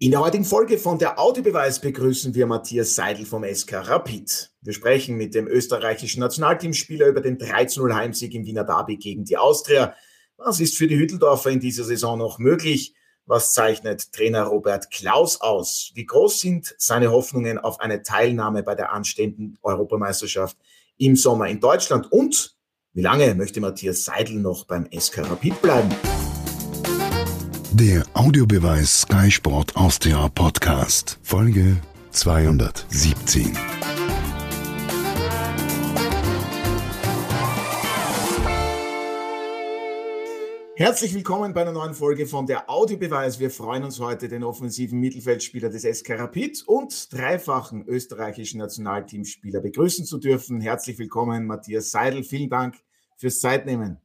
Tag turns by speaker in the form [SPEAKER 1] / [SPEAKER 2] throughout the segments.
[SPEAKER 1] In der heutigen Folge von der Audiobeweis begrüßen wir Matthias Seidel vom SK Rapid. Wir sprechen mit dem österreichischen Nationalteamspieler über den 3-0 Heimsieg im Wiener Derby gegen die Austria. Was ist für die Hütteldorfer in dieser Saison noch möglich? Was zeichnet Trainer Robert Klaus aus? Wie groß sind seine Hoffnungen auf eine Teilnahme bei der anstehenden Europameisterschaft im Sommer in Deutschland? Und wie lange möchte Matthias Seidel noch beim SK Rapid bleiben?
[SPEAKER 2] Der Audiobeweis Sky Sport Austria Podcast, Folge 217.
[SPEAKER 1] Herzlich willkommen bei einer neuen Folge von der Audiobeweis. Wir freuen uns heute, den offensiven Mittelfeldspieler des SK Rapid und dreifachen österreichischen Nationalteamspieler begrüßen zu dürfen. Herzlich willkommen, Matthias Seidel. Vielen Dank fürs Zeitnehmen.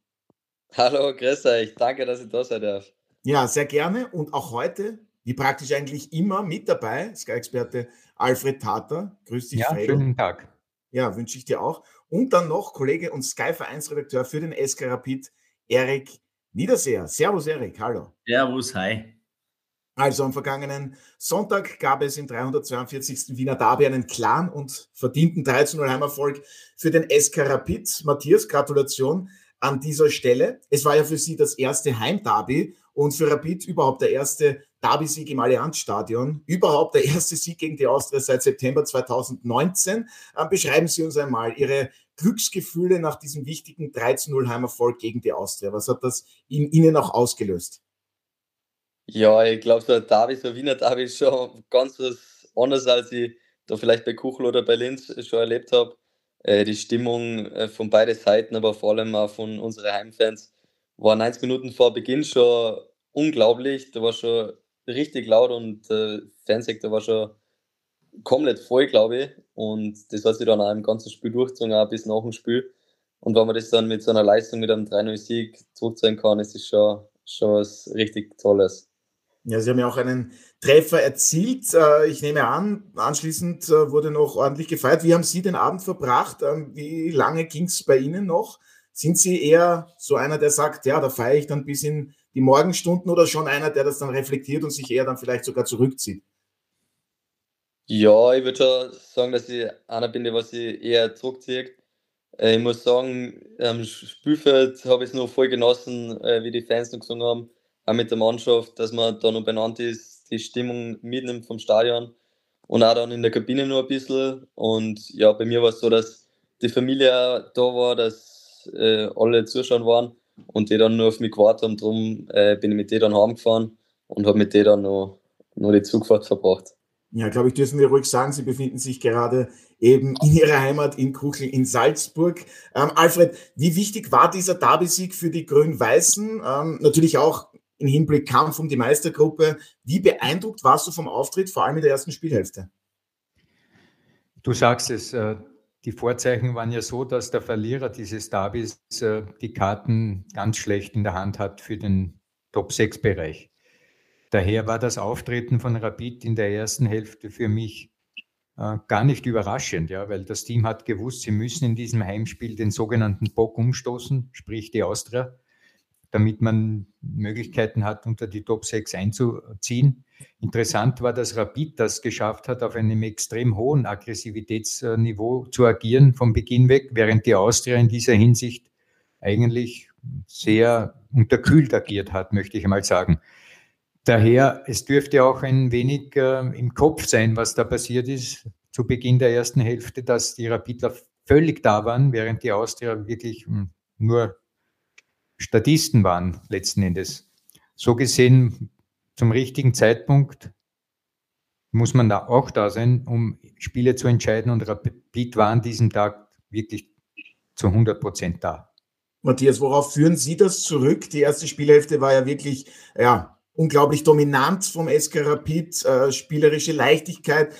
[SPEAKER 3] Hallo, grüß euch. Danke, dass ich da sein darf.
[SPEAKER 1] Ja, sehr gerne. Und auch heute, wie praktisch eigentlich immer, mit dabei, Sky-Experte Alfred Tater. Grüß dich,
[SPEAKER 4] Ja,
[SPEAKER 1] Fredo.
[SPEAKER 4] schönen Tag.
[SPEAKER 1] Ja, wünsche ich dir auch. Und dann noch Kollege und Sky-Vereinsredakteur für den SK Rapid, Erik Niederseher. Servus, Erik. Hallo.
[SPEAKER 5] Servus, hi.
[SPEAKER 1] Also am vergangenen Sonntag gab es im 342. Wiener Derby einen klaren und verdienten 13-0 Heimerfolg für den SK Rapid. Matthias, Gratulation an dieser Stelle. Es war ja für Sie das erste Heimderby und für Rapid überhaupt der erste Derby-Sieg im Allianzstadion. Überhaupt der erste Sieg gegen die Austria seit September 2019. Ähm, beschreiben Sie uns einmal Ihre Glücksgefühle nach diesem wichtigen 13-0 Heimerfolg gegen die Austria. Was hat das in Ihnen auch ausgelöst?
[SPEAKER 3] Ja, ich glaube, so ein Derby, so ein Wiener Derby ist schon ganz was anderes, als ich da vielleicht bei Kuchel oder bei Linz schon erlebt habe. Äh, die Stimmung äh, von beiden Seiten, aber vor allem auch von unseren Heimfans, war 90 Minuten vor Beginn schon unglaublich. Da war schon richtig laut und der äh, Fansektor war schon komplett voll, glaube ich. Und das hat sich dann auch im ganzen Spiel durchgezogen, auch bis nach dem Spiel. Und wenn man das dann mit so einer Leistung, mit einem 3-0-Sieg zurückzahlen kann, ist es schon, schon was richtig Tolles.
[SPEAKER 1] Ja, Sie haben ja auch einen Treffer erzielt. Äh, Ich nehme an, anschließend äh, wurde noch ordentlich gefeiert. Wie haben Sie den Abend verbracht? Ähm, Wie lange ging es bei Ihnen noch? Sind Sie eher so einer, der sagt, ja, da feiere ich dann bis in die Morgenstunden oder schon einer, der das dann reflektiert und sich eher dann vielleicht sogar zurückzieht?
[SPEAKER 3] Ja, ich würde schon sagen, dass ich einer bin, der sich eher zurückzieht. Äh, Ich muss sagen, am Spielfeld habe ich es noch voll genossen, wie die Fans noch gesungen haben, auch mit der Mannschaft, dass man da noch benannt ist, die Stimmung mitnimmt vom Stadion und auch dann in der Kabine nur ein bisschen. Und ja, bei mir war es so, dass die Familie da war, dass äh, alle Zuschauer waren und die dann nur auf mich gewartet haben. Darum äh, bin ich mit denen dann heimgefahren und habe mit denen dann noch, noch die Zugfahrt verbracht.
[SPEAKER 1] Ja, glaube ich, dürfen wir ruhig sagen, Sie befinden sich gerade eben in Ihrer Heimat in Kuchel in Salzburg. Ähm, Alfred, wie wichtig war dieser Derby-Sieg für die Grün-Weißen? Ähm, natürlich auch im Hinblick Kampf um die Meistergruppe. Wie beeindruckt warst du vom Auftritt, vor allem in der ersten Spielhälfte?
[SPEAKER 4] Du sagst es, äh, die Vorzeichen waren ja so, dass der Verlierer dieses Derbys äh, die Karten ganz schlecht in der Hand hat für den Top-6-Bereich. Daher war das Auftreten von Rapid in der ersten Hälfte für mich äh, gar nicht überraschend, ja, weil das Team hat gewusst, sie müssen in diesem Heimspiel den sogenannten Bock umstoßen, sprich die Austria, damit man Möglichkeiten hat, unter die Top 6 einzuziehen. Interessant war, dass Rapid das geschafft hat, auf einem extrem hohen Aggressivitätsniveau zu agieren vom Beginn weg, während die Austria in dieser Hinsicht eigentlich sehr unterkühlt agiert hat, möchte ich einmal sagen. Daher, es dürfte auch ein wenig äh, im Kopf sein, was da passiert ist zu Beginn der ersten Hälfte, dass die Rapidler völlig da waren, während die Austria wirklich mh, nur Statisten waren letzten Endes. So gesehen, zum richtigen Zeitpunkt muss man da auch da sein, um Spiele zu entscheiden und Rapid war an diesem Tag wirklich zu 100 Prozent da.
[SPEAKER 1] Matthias, worauf führen Sie das zurück? Die erste Spielhälfte war ja wirklich, ja, unglaublich dominant vom SK Rapid, äh, spielerische Leichtigkeit.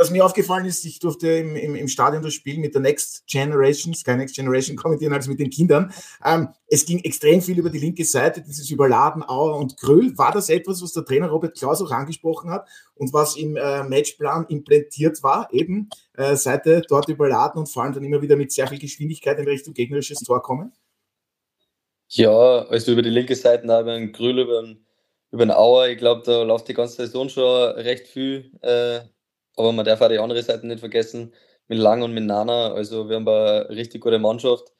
[SPEAKER 1] Was mir aufgefallen ist, ich durfte im, im, im Stadion das Spiel mit der Next Generation, Sky Next Generation kommentieren, also mit den Kindern. Ähm, es ging extrem viel über die linke Seite, dieses Überladen Auer und Gröll. War das etwas, was der Trainer Robert Klaus auch angesprochen hat und was im äh, Matchplan implementiert war? Eben äh, Seite dort überladen und vor allem dann immer wieder mit sehr viel Geschwindigkeit in Richtung gegnerisches Tor kommen?
[SPEAKER 3] Ja, also über die linke Seite haben wir einen Grüll über den über den Auer. Ich glaube, da läuft die ganze Saison schon recht viel. Äh, aber man darf auch die andere Seite nicht vergessen, mit Lang und mit Nana. Also wir haben eine richtig gute Mannschaft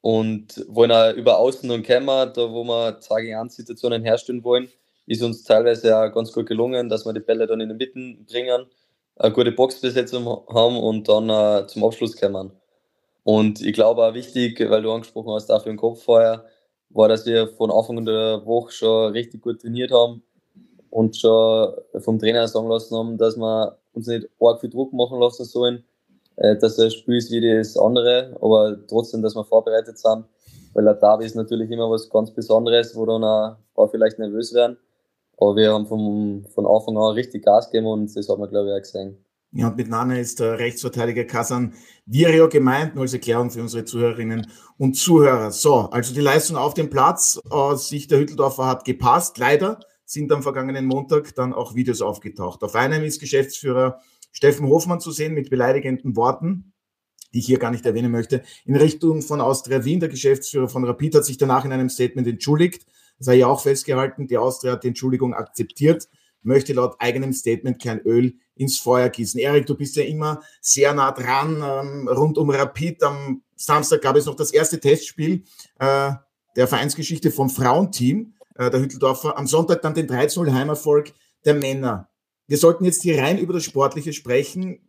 [SPEAKER 3] und wollen auch über Außen und Kämmer, da wo wir 2 gegen 1 Situationen herstellen wollen, ist uns teilweise auch ganz gut gelungen, dass wir die Bälle dann in den Mitten bringen, eine gute Boxbesetzung haben und dann uh, zum Abschluss kommen. Und ich glaube auch wichtig, weil du angesprochen hast, dafür im Kopf vorher, war, dass wir von Anfang der Woche schon richtig gut trainiert haben und schon vom Trainer sagen lassen haben, dass wir uns nicht arg viel Druck machen lassen sollen, äh, dass ein Spiel ist wie das andere, aber trotzdem, dass wir vorbereitet sind, weil ein Derby ist natürlich immer was ganz Besonderes, wo dann auch vielleicht nervös werden. Aber wir haben vom, von Anfang an richtig Gas gegeben und das haben wir, glaube ich, auch gesehen.
[SPEAKER 1] Ja, und mit Nana ist der Rechtsverteidiger Kasan Virio gemeint, nur als Erklärung für unsere Zuhörerinnen und Zuhörer. So, also die Leistung auf dem Platz aus Sicht der Hütteldorfer hat gepasst. Leider sind am vergangenen Montag dann auch Videos aufgetaucht. Auf einem ist Geschäftsführer Steffen Hofmann zu sehen mit beleidigenden Worten, die ich hier gar nicht erwähnen möchte, in Richtung von Austria Wien. Der Geschäftsführer von Rapid hat sich danach in einem Statement entschuldigt. Das sei ja auch festgehalten. Die Austria hat die Entschuldigung akzeptiert, möchte laut eigenem Statement kein Öl ins Feuer gießen. Erik, du bist ja immer sehr nah dran, ähm, rund um Rapid. Am Samstag gab es noch das erste Testspiel äh, der Vereinsgeschichte vom Frauenteam äh, der Hütteldorfer. Am Sonntag dann den 13-0 Heimerfolg der Männer. Wir sollten jetzt hier rein über das Sportliche sprechen.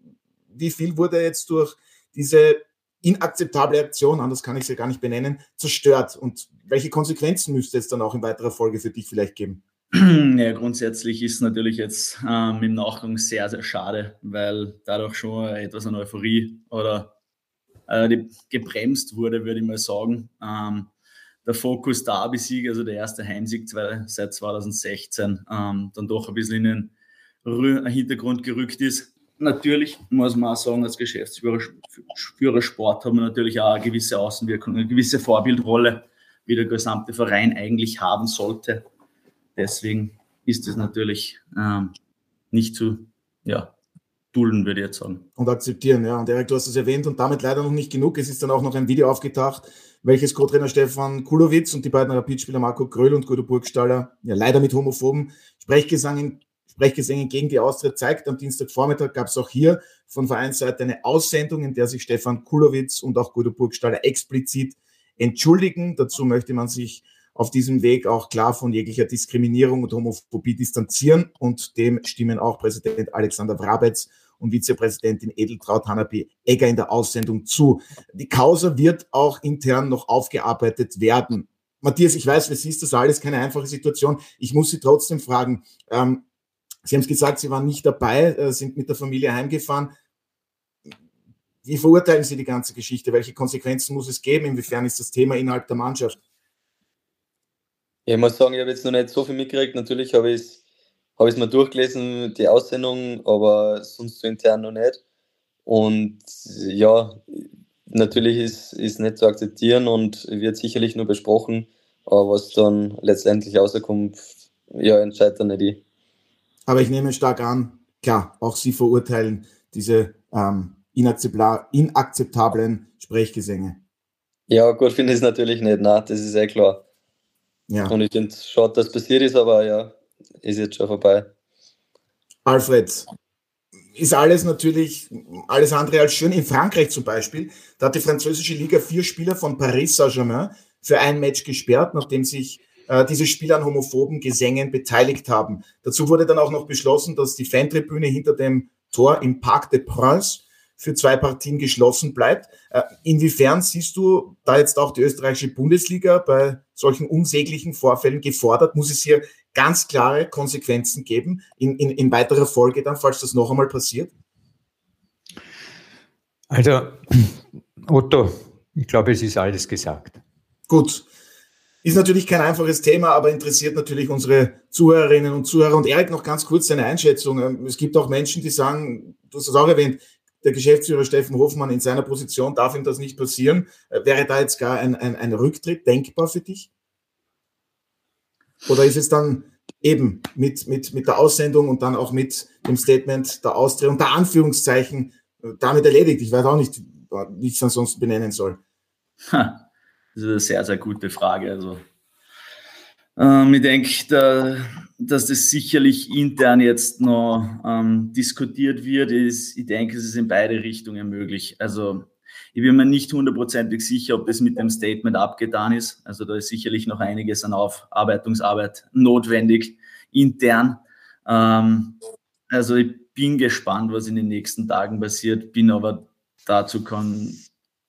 [SPEAKER 1] Wie viel wurde jetzt durch diese inakzeptable Aktion, anders kann ich sie gar nicht benennen, zerstört? Und welche Konsequenzen müsste es dann auch in weiterer Folge für dich vielleicht geben?
[SPEAKER 5] Ja, grundsätzlich ist natürlich jetzt ähm, im Nachgang sehr, sehr schade, weil dadurch schon etwas an Euphorie oder äh, gebremst wurde, würde ich mal sagen. Ähm, der Fokus Derby-Sieg, also der erste Heimsieg seit 2016, ähm, dann doch ein bisschen in den Hintergrund gerückt ist. Natürlich muss man auch sagen, als Geschäftsführer Sport haben wir natürlich auch eine gewisse Außenwirkung, eine gewisse Vorbildrolle, wie der gesamte Verein eigentlich haben sollte. Deswegen ist es natürlich ähm, nicht zu ja, dulden, würde ich jetzt sagen.
[SPEAKER 1] Und akzeptieren, ja. Und Erik, du hast es erwähnt und damit leider noch nicht genug. Es ist dann auch noch ein Video aufgetaucht, welches Co-Trainer Stefan Kulowitz und die beiden Rapidspieler Marco Gröll und Guido Burgstaller, ja leider mit homophoben Sprechgesängen, Sprechgesängen gegen die Austritt zeigt. Am Dienstagvormittag gab es auch hier von Vereinsseite eine Aussendung, in der sich Stefan Kulowitz und auch Guido Burgstaller explizit entschuldigen. Dazu möchte man sich auf diesem Weg auch klar von jeglicher Diskriminierung und Homophobie distanzieren. Und dem stimmen auch Präsident Alexander Wrabetz und Vizepräsidentin Edeltraut Hanapi Egger in der Aussendung zu. Die Causa wird auch intern noch aufgearbeitet werden. Matthias, ich weiß, es ist das alles keine einfache Situation. Ich muss Sie trotzdem fragen. Ähm, Sie haben es gesagt, Sie waren nicht dabei, äh, sind mit der Familie heimgefahren. Wie verurteilen Sie die ganze Geschichte? Welche Konsequenzen muss es geben? Inwiefern ist das Thema innerhalb der Mannschaft?
[SPEAKER 3] Ich muss sagen, ich habe jetzt noch nicht so viel mitgekriegt. Natürlich habe ich es habe mal durchgelesen, die Aussendung, aber sonst so intern noch nicht. Und ja, natürlich ist es nicht zu akzeptieren und wird sicherlich nur besprochen. Aber was dann letztendlich rauskommt, ja, entscheidet dann nicht ich.
[SPEAKER 1] Aber ich nehme stark an, klar, auch Sie verurteilen diese ähm, inakzeptablen Sprechgesänge.
[SPEAKER 3] Ja, gut finde ich es natürlich nicht, na, das ist eh klar. Ja. Und ich finde es schade, dass passiert ist, aber ja, ist jetzt schon vorbei.
[SPEAKER 1] Alfred, ist alles natürlich alles andere als schön. In Frankreich zum Beispiel, da hat die französische Liga vier Spieler von Paris Saint-Germain für ein Match gesperrt, nachdem sich äh, diese Spieler an homophoben Gesängen beteiligt haben. Dazu wurde dann auch noch beschlossen, dass die Fantribüne hinter dem Tor im Parc des Princes für zwei Partien geschlossen bleibt. Äh, inwiefern siehst du da jetzt auch die österreichische Bundesliga bei solchen unsäglichen Vorfällen gefordert? Muss es hier ganz klare Konsequenzen geben in, in, in weiterer Folge dann, falls das noch einmal passiert?
[SPEAKER 4] Also, Otto, ich glaube, es ist alles gesagt.
[SPEAKER 1] Gut. Ist natürlich kein einfaches Thema, aber interessiert natürlich unsere Zuhörerinnen und Zuhörer. Und Erik, noch ganz kurz deine Einschätzung. Ähm, es gibt auch Menschen, die sagen, du hast es auch erwähnt, der Geschäftsführer Steffen Hofmann in seiner Position darf ihm das nicht passieren. Äh, wäre da jetzt gar ein, ein, ein Rücktritt denkbar für dich? Oder ist es dann eben mit, mit, mit der Aussendung und dann auch mit dem Statement der Austria unter Anführungszeichen äh, damit erledigt? Ich weiß auch nicht, wie ich es ansonsten benennen soll.
[SPEAKER 5] das ist eine sehr, sehr gute Frage. Also, Ähm, ich denke, da, dass das sicherlich intern jetzt noch ähm, diskutiert wird. Ist, ich denke, es ist in beide Richtungen möglich. Also ich bin mir nicht hundertprozentig sicher, ob das mit dem Statement abgetan ist. Also da ist sicherlich noch einiges an Aufarbeitungsarbeit notwendig intern. Ähm, also ich bin gespannt, was in den nächsten Tagen passiert, bin aber dazu kann,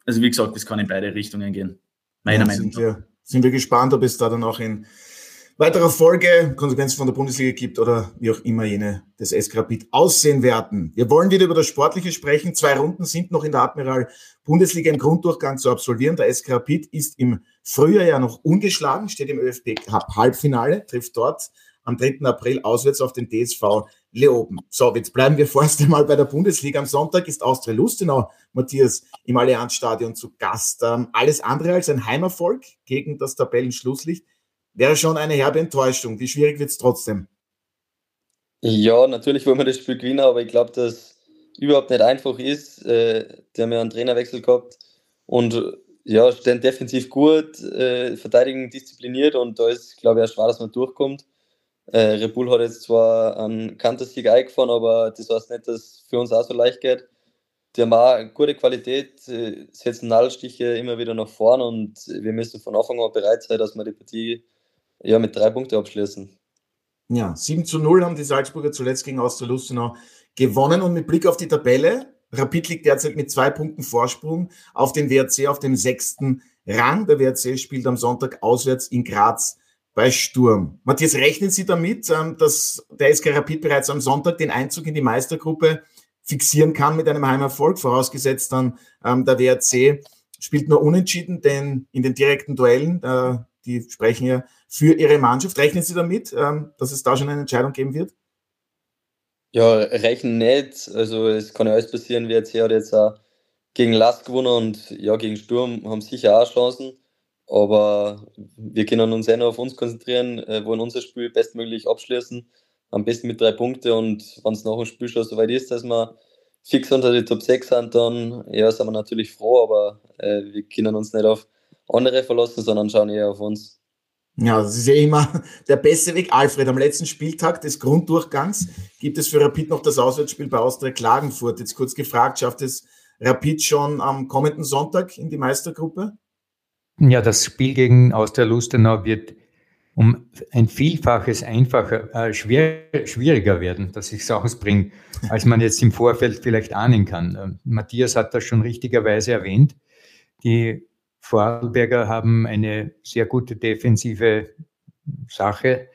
[SPEAKER 5] also wie gesagt, das kann in beide Richtungen gehen.
[SPEAKER 1] Meiner ja, Meinung nach. Sind wir, sind wir gespannt, ob es da dann auch in weiterer Folge Konsequenzen von der Bundesliga gibt oder wie auch immer jene des SK Rapid aussehen werden. Wir wollen wieder über das Sportliche sprechen. Zwei Runden sind noch in der Admiral Bundesliga im Grunddurchgang zu absolvieren. Der SK Rapid ist im Frühjahr ja noch ungeschlagen, steht im ÖFB Cup Halbfinale, trifft dort am 3. April auswärts auf den DSV Leoben. So, jetzt bleiben wir vorerst einmal bei der Bundesliga. Am Sonntag ist Austria Lustenau, Matthias, im Allianzstadion zu Gast. Ähm, alles andere als ein Heimerfolg gegen das Tabellenschlusslicht wäre schon eine herbe Enttäuschung. Wie schwierig wird es trotzdem?
[SPEAKER 3] Ja, natürlich wollen wir das Spiel gewinnen, aber ich glaube, dass überhaupt nicht einfach ist. Äh, die haben ja einen Trainerwechsel gehabt und ja, stehen defensiv gut, äh, verteidigen diszipliniert und da ist, glaube ich, auch schwer, dass man durchkommt. Äh, Red hat jetzt zwar einen Kantersieg eingefahren, aber das heißt nicht, dass es für uns auch so leicht geht. Die haben auch gute Qualität, äh, setzen Nadelstiche immer wieder nach vorn und wir müssen von Anfang an bereit sein, dass wir die Partie ja, mit drei Punkten abschließen.
[SPEAKER 1] Ja, 7 zu 0 haben die Salzburger zuletzt gegen Austria Lustenau gewonnen und mit Blick auf die Tabelle, Rapid liegt derzeit mit zwei Punkten Vorsprung auf den WRC auf dem sechsten Rang. Der WRC spielt am Sonntag auswärts in Graz bei Sturm. Matthias, rechnen Sie damit, ähm, dass der SK Rapid bereits am Sonntag den Einzug in die Meistergruppe fixieren kann mit einem Heimerfolg, vorausgesetzt dann ähm, der WRC spielt nur unentschieden, denn in den direkten Duellen, äh, die sprechen ja für Ihre Mannschaft. Rechnen Sie damit, ähm, dass es da schon eine Entscheidung geben wird?
[SPEAKER 3] Ja, rechnen nicht. Also es kann ja alles passieren. WRC hat jetzt auch gegen Last gewonnen und ja, gegen Sturm haben sicher auch Chancen. Aber wir können uns eh nur auf uns konzentrieren, äh, wollen unser Spiel bestmöglich abschließen. Am besten mit drei Punkten und wenn es nach dem Spiel schon soweit ist, dass wir fix unter die Top 6 sind, dann ja, sind wir natürlich froh, aber äh, wir können uns nicht auf andere verlassen, sondern schauen eher auf uns.
[SPEAKER 1] Ja, das ist ja immer der beste Weg. Alfred, am letzten Spieltag des Grunddurchgangs gibt es für Rapid noch das Auswärtsspiel bei Austria Klagenfurt. Jetzt kurz gefragt, schafft es Rapid schon am kommenden Sonntag in die Meistergruppe?
[SPEAKER 4] Ja, das Spiel gegen Austria Lustenau wird um ein Vielfaches einfacher, äh, schwer, schwieriger werden, dass ich es ausbringe, als man jetzt im Vorfeld vielleicht ahnen kann. Äh, Matthias hat das schon richtigerweise erwähnt. Die Vorarlberger haben eine sehr gute defensive Sache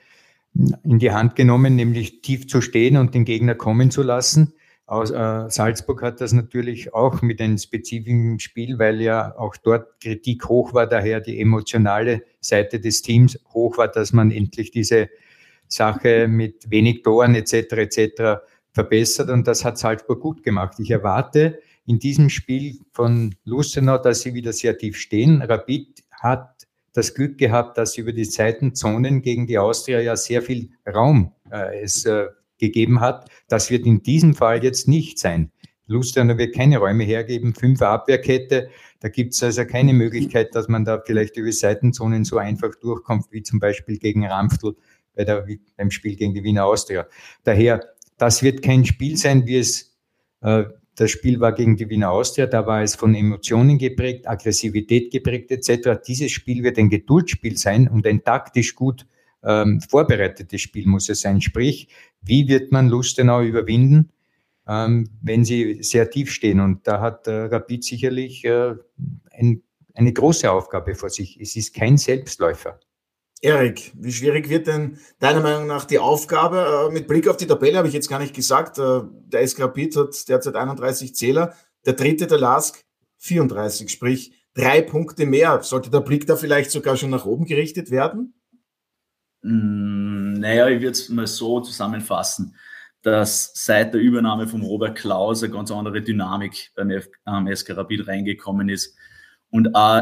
[SPEAKER 4] in die Hand genommen, nämlich tief zu stehen und den Gegner kommen zu lassen. Aus, äh, Salzburg hat das natürlich auch mit einem spezifischen Spiel, weil ja auch dort Kritik hoch war, daher die emotionale Seite des Teams hoch war, dass man endlich diese Sache mit wenig Toren etc. etc. verbessert und das hat Salzburg gut gemacht. Ich erwarte in diesem Spiel von Lustenau, dass sie wieder sehr tief stehen. Rapid hat das Glück gehabt, dass über die Seitenzonen gegen die Austria ja sehr viel Raum äh, es äh, gegeben hat. Das wird in diesem Fall jetzt nicht sein. Lustenau wird keine Räume hergeben, fünfer Abwehrkette. Da gibt es also keine Möglichkeit, dass man da vielleicht über Seitenzonen so einfach durchkommt, wie zum Beispiel gegen Ramftl bei der, beim Spiel gegen die Wiener Austria. Daher, das wird kein Spiel sein, wie es äh, das Spiel war gegen die Wiener Austria, da war es von Emotionen geprägt, Aggressivität geprägt etc. Dieses Spiel wird ein Geduldsspiel sein und ein taktisch gut ähm, vorbereitetes Spiel muss es sein. Sprich, wie wird man Lustenau überwinden, ähm, wenn sie sehr tief stehen? Und da hat äh, Rapid sicherlich äh, ein, eine große Aufgabe vor sich. Es ist kein Selbstläufer.
[SPEAKER 1] Erik, wie schwierig wird denn deiner Meinung nach die Aufgabe? Äh, mit Blick auf die Tabelle habe ich jetzt gar nicht gesagt. Äh, der SK hat derzeit 31 Zähler, der dritte, der LASK, 34, sprich drei Punkte mehr. Sollte der Blick da vielleicht sogar schon nach oben gerichtet werden?
[SPEAKER 5] Mm, naja, ich würde es mal so zusammenfassen, dass seit der Übernahme von Robert Klaus eine ganz andere Dynamik beim SK Rapid reingekommen ist. Und auch,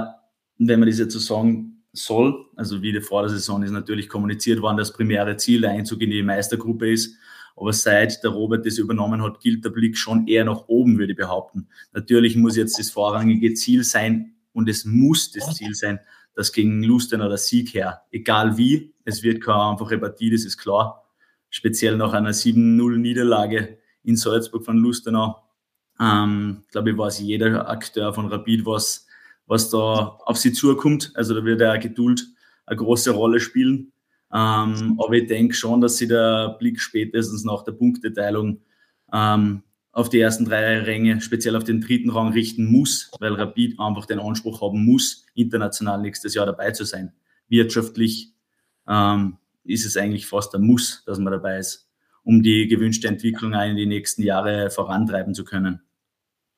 [SPEAKER 5] wenn man das jetzt so sagen soll. Also wie vor der Saison ist natürlich kommuniziert worden, dass das primäre Ziel der Einzug in die Meistergruppe ist. Aber seit der Robert das übernommen hat, gilt der Blick schon eher nach oben, würde ich behaupten. Natürlich muss jetzt das vorrangige Ziel sein und es muss das Ziel sein, dass gegen Lustenau der Sieg her, egal wie, es wird keine einfache Partie, das ist klar. Speziell nach einer 7-0-Niederlage in Salzburg von Lustenau. Ähm, glaube ich, weiß jeder Akteur von Rapid, was, was da auf sie zukommt. Also da wird ja Geduld eine große Rolle spielen. Ähm, aber ich denke schon, dass sie der Blick spätestens nach der Punkteteilung ähm, auf die ersten drei Ränge, speziell auf den dritten Rang richten muss, weil Rapid einfach den Anspruch haben muss, international nächstes Jahr dabei zu sein. Wirtschaftlich ähm, ist es eigentlich fast ein Muss, dass man dabei ist, um die gewünschte Entwicklung in die nächsten Jahre vorantreiben zu können.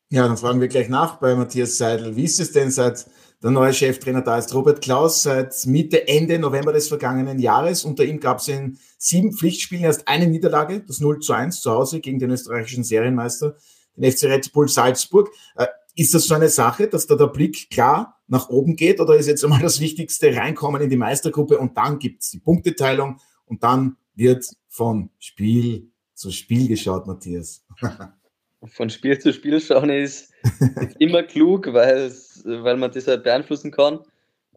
[SPEAKER 1] Ja, dann fragen wir gleich nach bei Matthias Seidel. Wie ist es denn seit der neue Cheftrainer da ist Robert Klaus seit Mitte, Ende November des vergangenen Jahres. Unter ihm gab es in sieben Pflichtspielen erst eine Niederlage, das 0 zu 1 zu Hause gegen den österreichischen Serienmeister, den FC Red Bull Salzburg. Äh, ist das so eine Sache, dass da der Blick klar nach oben geht oder ist jetzt einmal das Wichtigste reinkommen in die Meistergruppe und dann gibt es die Punkteteilung und dann wird von Spiel zu Spiel geschaut, Matthias?
[SPEAKER 3] von Spiel zu Spiel schauen ist, ist immer klug, weil man das halt beeinflussen kann.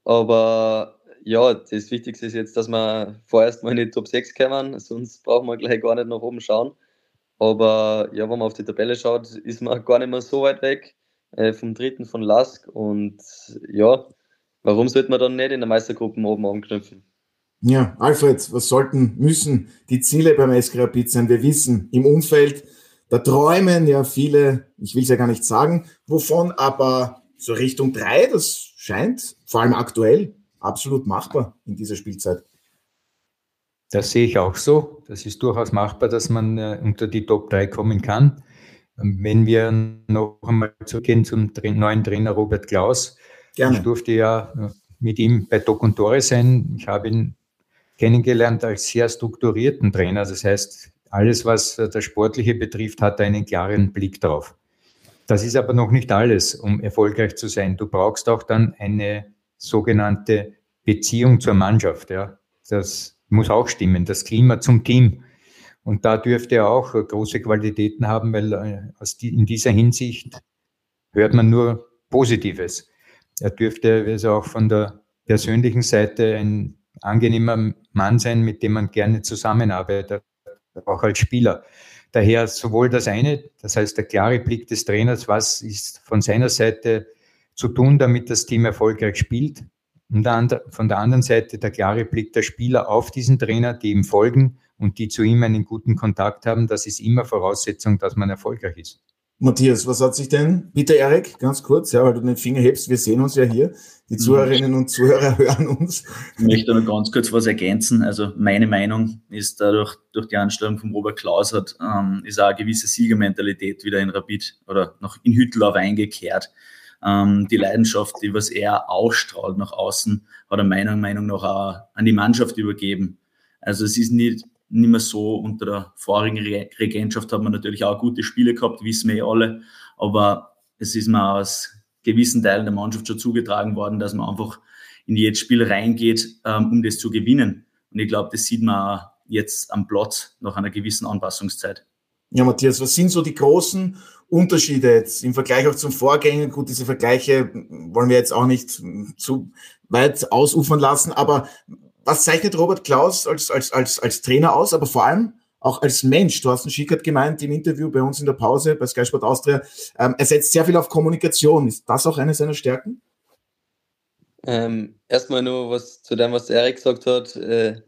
[SPEAKER 3] Aber ja, das Wichtigste ist jetzt, dass wir vorerst mal in die Top 6 kommen, sonst brauchen wir gleich gar nicht nach oben schauen. Aber ja, wenn man auf die Tabelle schaut, ist man gar nicht mehr so weit weg äh, vom dritten von Lask. Und ja, warum sollte man dann nicht in der Meistergruppe oben anknüpfen?
[SPEAKER 1] Ja, Alfred, was sollten, müssen die Ziele beim SK Rapid sein? Wir wissen, im Umfeld da träumen ja viele, ich will es ja gar nicht sagen, wovon, aber so Richtung drei, das scheint vor allem aktuell absolut machbar in dieser Spielzeit.
[SPEAKER 4] Das sehe ich auch so. Das ist durchaus machbar, dass man äh, unter die Top 3 kommen kann. Wenn wir noch einmal zurückgehen zum neuen Trainer Robert Klaus. Gerne. Ich durfte ja äh, mit ihm bei Doc und Tore sein. Ich habe ihn kennengelernt als sehr strukturierten Trainer. Das heißt, alles, was äh, das Sportliche betrifft, hat einen klaren Blick drauf. Das ist aber noch nicht alles, um erfolgreich zu sein. Du brauchst auch dann eine sogenannte Beziehung zur Mannschaft. Ja. Das muss auch stimmen, das Klima zum Team. Und da dürfte er auch äh, große Qualitäten haben, weil äh, in dieser Hinsicht hört man nur Positives. Er dürfte also auch von der persönlichen Seite ein angenehmer Mann sein, mit dem man gerne zusammenarbeitet auch als Spieler. Daher sowohl das eine, das heißt der klare Blick des Trainers, was ist von seiner Seite zu tun, damit das Team erfolgreich spielt. Und von der anderen Seite der klare Blick der Spieler auf diesen Trainer, die ihm folgen und die zu ihm einen guten Kontakt haben. Das ist immer Voraussetzung, dass man erfolgreich ist.
[SPEAKER 1] Matthias, was hat sich denn, bitte Erik, ganz kurz, ja, weil du den Finger hebst, wir sehen uns ja hier, die mhm. Zuhörerinnen und Zuhörer hören uns.
[SPEAKER 5] Ich möchte noch ganz kurz was ergänzen. Also meine Meinung ist dadurch, durch die Anstellung von Robert Klaus hat, ähm, ist auch eine gewisse Siegermentalität wieder in Rapid oder noch in Hütteldorf eingekehrt. Ähm, die Leidenschaft, die was er ausstrahlt nach außen, hat er meiner Meinung nach auch an die Mannschaft übergeben. Also es ist nicht nicht mehr so. Unter der vorigen Regentschaft hat man natürlich auch gute Spiele gehabt, wissen wir eh alle. Aber es ist mir aus gewissen Teilen der Mannschaft schon zugetragen worden, dass man einfach in jedes Spiel reingeht, ähm, um das zu gewinnen. Und ich glaube, das sieht man jetzt am Platz nach einer gewissen Anpassungszeit.
[SPEAKER 1] Ja, Matthias, was sind so die großen Unterschiede jetzt im Vergleich auch zum Vorgänger? Gut, diese Vergleiche wollen wir jetzt auch nicht zu weit ausufern lassen, aber was zeichnet Robert Klaus als, als, als, als Trainer aus, aber vor allem auch als Mensch? Du hast einen Schickert gemeint im Interview bei uns in der Pause bei Sky Sport Austria. Ähm, er setzt sehr viel auf Kommunikation. Ist das auch eine seiner Stärken?
[SPEAKER 3] Ähm, erstmal nur was zu dem, was Erik gesagt hat. Äh,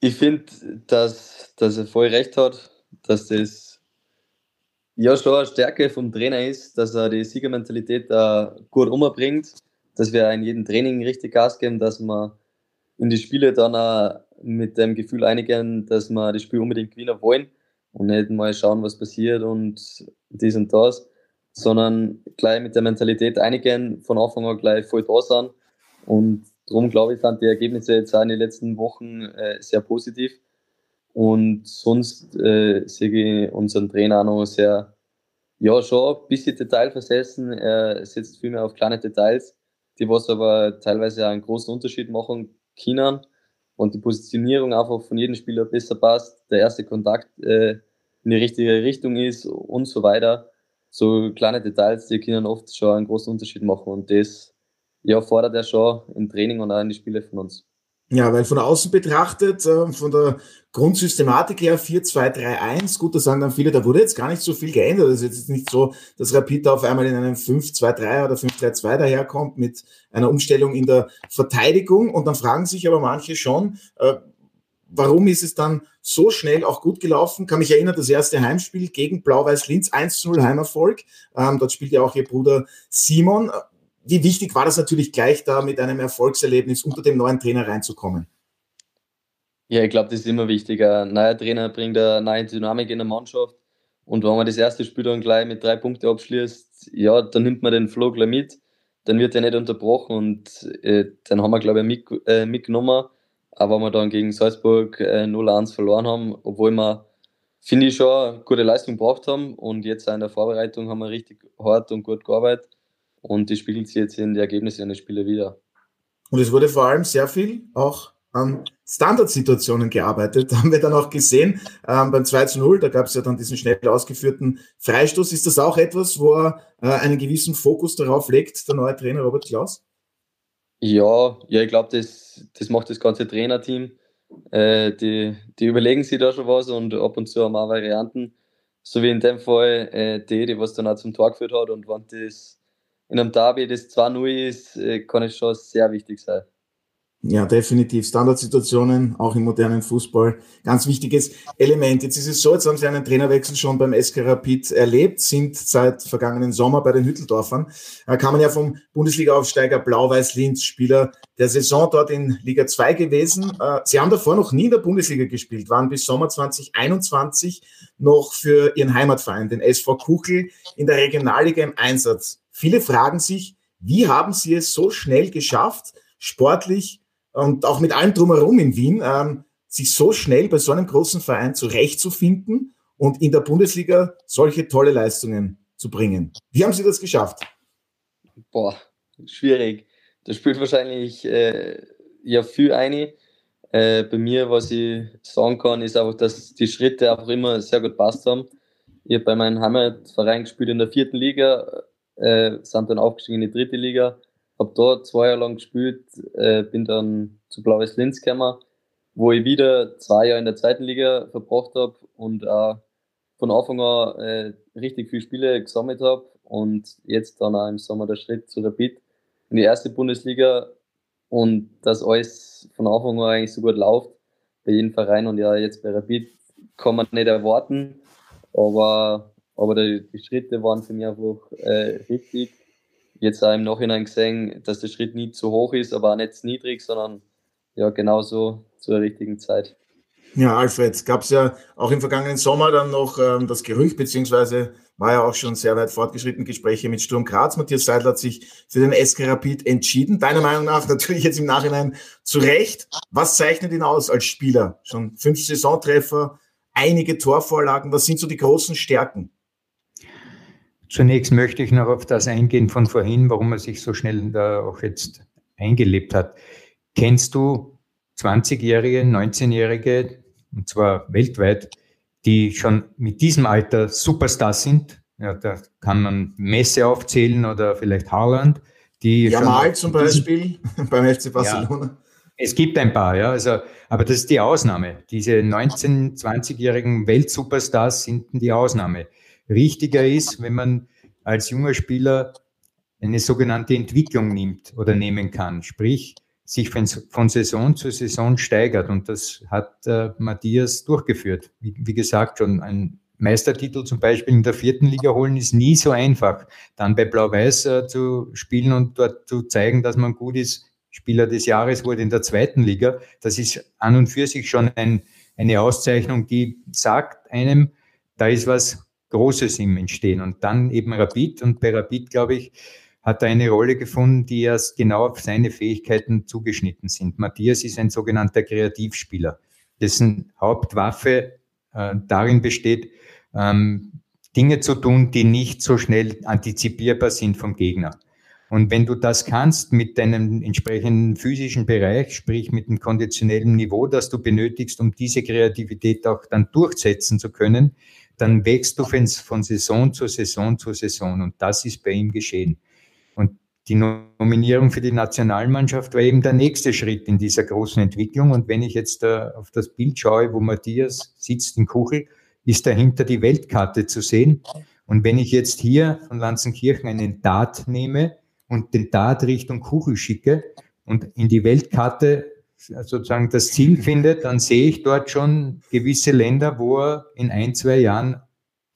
[SPEAKER 3] ich finde, dass, dass er voll recht hat, dass das ja schon eine Stärke vom Trainer ist, dass er die Siegermentalität da gut umbringt, dass wir in jedem Training richtig Gas geben, dass man in die Spiele dann auch mit dem Gefühl einigen, dass wir das Spiel unbedingt gewinnen wollen und nicht mal schauen, was passiert und dies und das, sondern gleich mit der Mentalität einigen, von Anfang an gleich voll da sein. Und darum glaube ich, sind die Ergebnisse jetzt auch in den letzten Wochen äh, sehr positiv. Und sonst äh, sehe ich unseren Trainer auch noch sehr, ja, schon ein bisschen detailversessen. Er setzt viel mehr auf kleine Details, die was aber teilweise auch einen großen Unterschied machen können und die Positionierung einfach von jedem Spieler besser passt, der erste Kontakt äh, in die richtige Richtung ist und so weiter. So kleine Details, die können oft schon einen großen Unterschied machen und das ja, fordert er schon im Training und auch in die Spiele von uns.
[SPEAKER 1] Ja, weil von außen betrachtet, äh, von der Grundsystematik her 4-2-3-1, gut, da sagen dann viele, da wurde jetzt gar nicht so viel geändert. Es ist jetzt nicht so, dass Rapid auf einmal in einem 5-2-3 oder 5-3-2 daherkommt mit einer Umstellung in der Verteidigung. Und dann fragen sich aber manche schon, äh, warum ist es dann so schnell auch gut gelaufen? Kann mich erinnern, das erste Heimspiel gegen Blau-Weiß-Linz, 1-0 Heimerfolg. Ähm, dort spielt ja auch ihr Bruder Simon wie wichtig war das natürlich gleich da mit einem Erfolgserlebnis unter dem neuen Trainer reinzukommen?
[SPEAKER 3] Ja, ich glaube, das ist immer wichtig. Ein neuer Trainer bringt eine neue Dynamik in der Mannschaft. Und wenn man das erste Spiel dann gleich mit drei Punkten abschließt, ja, dann nimmt man den Flow gleich mit. Dann wird er nicht unterbrochen und äh, dann haben wir, glaube ich, mit, äh, mitgenommen. Aber wenn wir dann gegen Salzburg äh, 0-1 verloren haben, obwohl wir, finde ich, schon gute Leistung gebracht haben. Und jetzt in der Vorbereitung haben wir richtig hart und gut gearbeitet. Und die spiegelt sich jetzt in die Ergebnisse in den Spielen wieder.
[SPEAKER 1] Und es wurde vor allem sehr viel auch an Standardsituationen gearbeitet. Da haben wir dann auch gesehen, ähm, beim 2 zu 0, da gab es ja dann diesen schnell ausgeführten Freistoß. Ist das auch etwas, wo er äh, einen gewissen Fokus darauf legt, der neue Trainer Robert Klaus?
[SPEAKER 3] Ja, ja, ich glaube, das, das macht das ganze Trainerteam. Äh, die, die überlegen sich da schon was und ab und zu haben auch Varianten. So wie in dem Fall äh, die, die was dann auch zum Tor geführt hat. Und wenn das in einem Derby, das 2-0 ist, äh, kann es schon sehr wichtig sein.
[SPEAKER 1] Ja, definitiv. Standardsituationen, auch im modernen Fußball, ganz wichtiges Element. Jetzt ist es so, jetzt haben Sie einen Trainerwechsel schon beim SK Rapid erlebt, sind seit vergangenen Sommer bei den Hütteldorfern. Da kann man ja vom Bundesliga-Aufsteiger Blau-Weiß-Linz Spieler der Saison dort in Liga 2 gewesen. Äh, Sie haben davor noch nie in der Bundesliga gespielt, waren bis Sommer 2021 noch für Ihren Heimatverein, den SV Kuchel, in der Regionalliga im Einsatz. Viele fragen sich, wie haben Sie es so schnell geschafft, sportlich und auch mit allem drumherum in Wien, ähm, sich so schnell bei so einem großen Verein zurechtzufinden und in der Bundesliga solche tolle Leistungen zu bringen. Wie haben Sie das geschafft?
[SPEAKER 3] Boah, schwierig. Das spielt wahrscheinlich äh, ja viel ein. Äh, bei mir, was ich sagen kann, ist einfach, dass die Schritte einfach immer sehr gut passt haben. Ich habe bei meinem Heimatverein gespielt in der vierten Liga, äh, sind dann aufgestiegen in die dritte Liga, habe dort zwei Jahre lang gespielt, äh, bin dann zu Blaues Linz gekommen, wo ich wieder zwei Jahre in der zweiten Liga verbracht habe und auch von Anfang an äh, richtig viele Spiele gesammelt habe und jetzt dann auch im Sommer der Schritt zu Rapid in die erste Bundesliga und das alles von Anfang an eigentlich so gut läuft bei jedem Verein und ja jetzt bei Rapid kann man nicht erwarten, aber aber die, die Schritte waren für mich einfach äh, richtig. Jetzt auch im Nachhinein gesehen, dass der Schritt nicht zu hoch ist, aber auch nicht zu niedrig, sondern ja, genauso zur richtigen Zeit.
[SPEAKER 1] Ja, Alfred, gab es ja auch im vergangenen Sommer dann noch ähm, das Gerücht, beziehungsweise war ja auch schon sehr weit fortgeschritten Gespräche mit Sturm Graz. Matthias Seidel hat sich für den SK Rapid entschieden. Deiner Meinung nach natürlich jetzt im Nachhinein zu Recht. Was zeichnet ihn aus als Spieler? Schon fünf Saisontreffer, einige Torvorlagen. Was sind so die großen Stärken?
[SPEAKER 4] Zunächst möchte ich noch auf das eingehen von vorhin, warum er sich so schnell da auch jetzt eingelebt hat. Kennst du 20-Jährige, 19-Jährige, und zwar weltweit, die schon mit diesem Alter Superstars sind? Ja, da kann man Messe aufzählen oder vielleicht Haaland. Die
[SPEAKER 1] Jamal zum Beispiel beim FC Barcelona.
[SPEAKER 4] Ja, es gibt ein paar, ja. Also, aber das ist die Ausnahme. Diese 19-, 20-jährigen Weltsuperstars sind die Ausnahme richtiger ist, wenn man als junger Spieler eine sogenannte Entwicklung nimmt oder nehmen kann. Sprich, sich von, Saison zu Saison steigert. Und das hat äh, Matthias durchgeführt. Wie, wie gesagt, schon ein Meistertitel zum Beispiel in der vierten Liga holen ist nie so einfach. Dann bei Blau-Weiß äh, zu spielen und dort zu zeigen, dass man gut ist. Spieler des Jahres wurde in der zweiten Liga. Das ist an und für sich schon ein, eine Auszeichnung, die sagt einem, da ist was Großes im Entstehen. Und dann eben Rapid. Und bei Rapid, glaube ich, hat er eine Rolle gefunden, die erst genau auf seine Fähigkeiten zugeschnitten sind. Matthias ist ein sogenannter Kreativspieler, dessen Hauptwaffe äh, darin besteht, ähm, Dinge zu tun, die nicht so schnell antizipierbar sind vom Gegner. Und wenn du das kannst mit deinem entsprechenden physischen Bereich, sprich mit dem konditionellen Niveau, das du benötigst, um diese Kreativität auch dann durchsetzen zu können, dann wächst du von Saison zu Saison zu Saison. Und das ist bei ihm geschehen. Und die Nominierung für die Nationalmannschaft war eben der nächste Schritt in dieser großen Entwicklung. Und wenn ich jetzt äh, auf das Bild schaue, wo Matthias sitzt in Kuchel, ist dahinter die Weltkarte zu sehen. Und wenn ich jetzt hier von Lanzenkirchen einen Dart nehme und den Dart Richtung Kuchel schicke und in die Weltkarte sozusagen das Ziel findet, dann sehe ich dort schon gewisse Länder, wo er in ein, zwei Jahren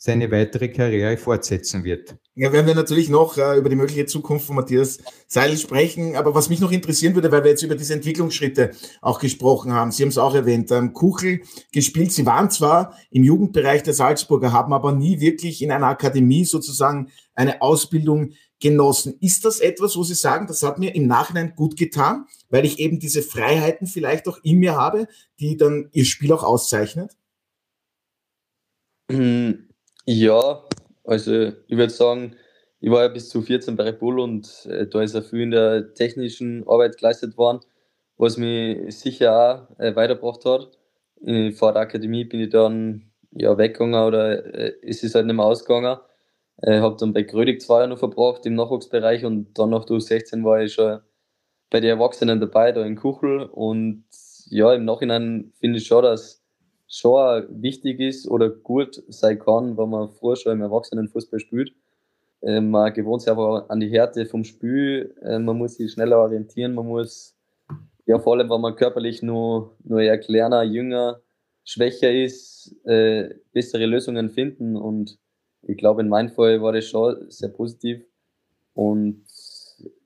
[SPEAKER 4] seine weitere Karriere fortsetzen wird.
[SPEAKER 1] Ja, werden wir natürlich noch äh, über die mögliche Zukunft von Matthias Seil sprechen. Aber was mich noch interessieren würde, weil wir jetzt über diese Entwicklungsschritte auch gesprochen haben, Sie haben es auch erwähnt, ähm, Kuchel gespielt. Sie waren zwar im Jugendbereich der Salzburger, haben aber nie wirklich in einer Akademie sozusagen eine Ausbildung genossen. Ist das etwas, wo Sie sagen, das hat mir im Nachhinein gut getan, weil ich eben diese Freiheiten vielleicht auch in mir habe, die dann Ihr Spiel auch auszeichnet?
[SPEAKER 3] Hm, ja, also ich würde sagen, ich war ja bis zu 14 bei Red Bull und äh, da ist ja viel in der technischen Arbeit geleistet worden, was mich sicher auch äh, weitergebracht hat. In, vor der Akademie bin ich dann ja, weggegangen oder äh, es ist halt nicht mehr ausgegangen. Äh, habe dann bei Grödig zwei Jahre noch verbracht im Nachwuchsbereich und dann nach du 16 war ich schon bei den Erwachsenen dabei, da in Kuchel. Und ja, im Nachhinein finde ich schon, dass schon wichtig ist oder gut sein kann, wenn man vorher schon im Erwachsenenfußball spielt. Äh, man gewohnt sich einfach an die Härte vom Spiel, äh, man muss sich schneller orientieren, man muss, ja vor allem, wenn man körperlich nur, nur eher kleiner, jünger, schwächer ist, äh, bessere Lösungen finden und ich glaube, in meinem Fall war das schon sehr positiv und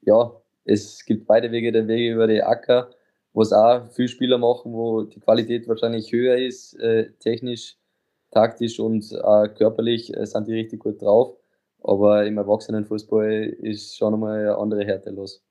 [SPEAKER 3] ja, es gibt beide Wege, der Wege über die Acker was auch viele Spieler machen, wo die Qualität wahrscheinlich höher ist, äh, technisch, taktisch und äh, körperlich äh, sind die richtig gut drauf. Aber im Erwachsenenfußball ist schon einmal eine andere Härte los.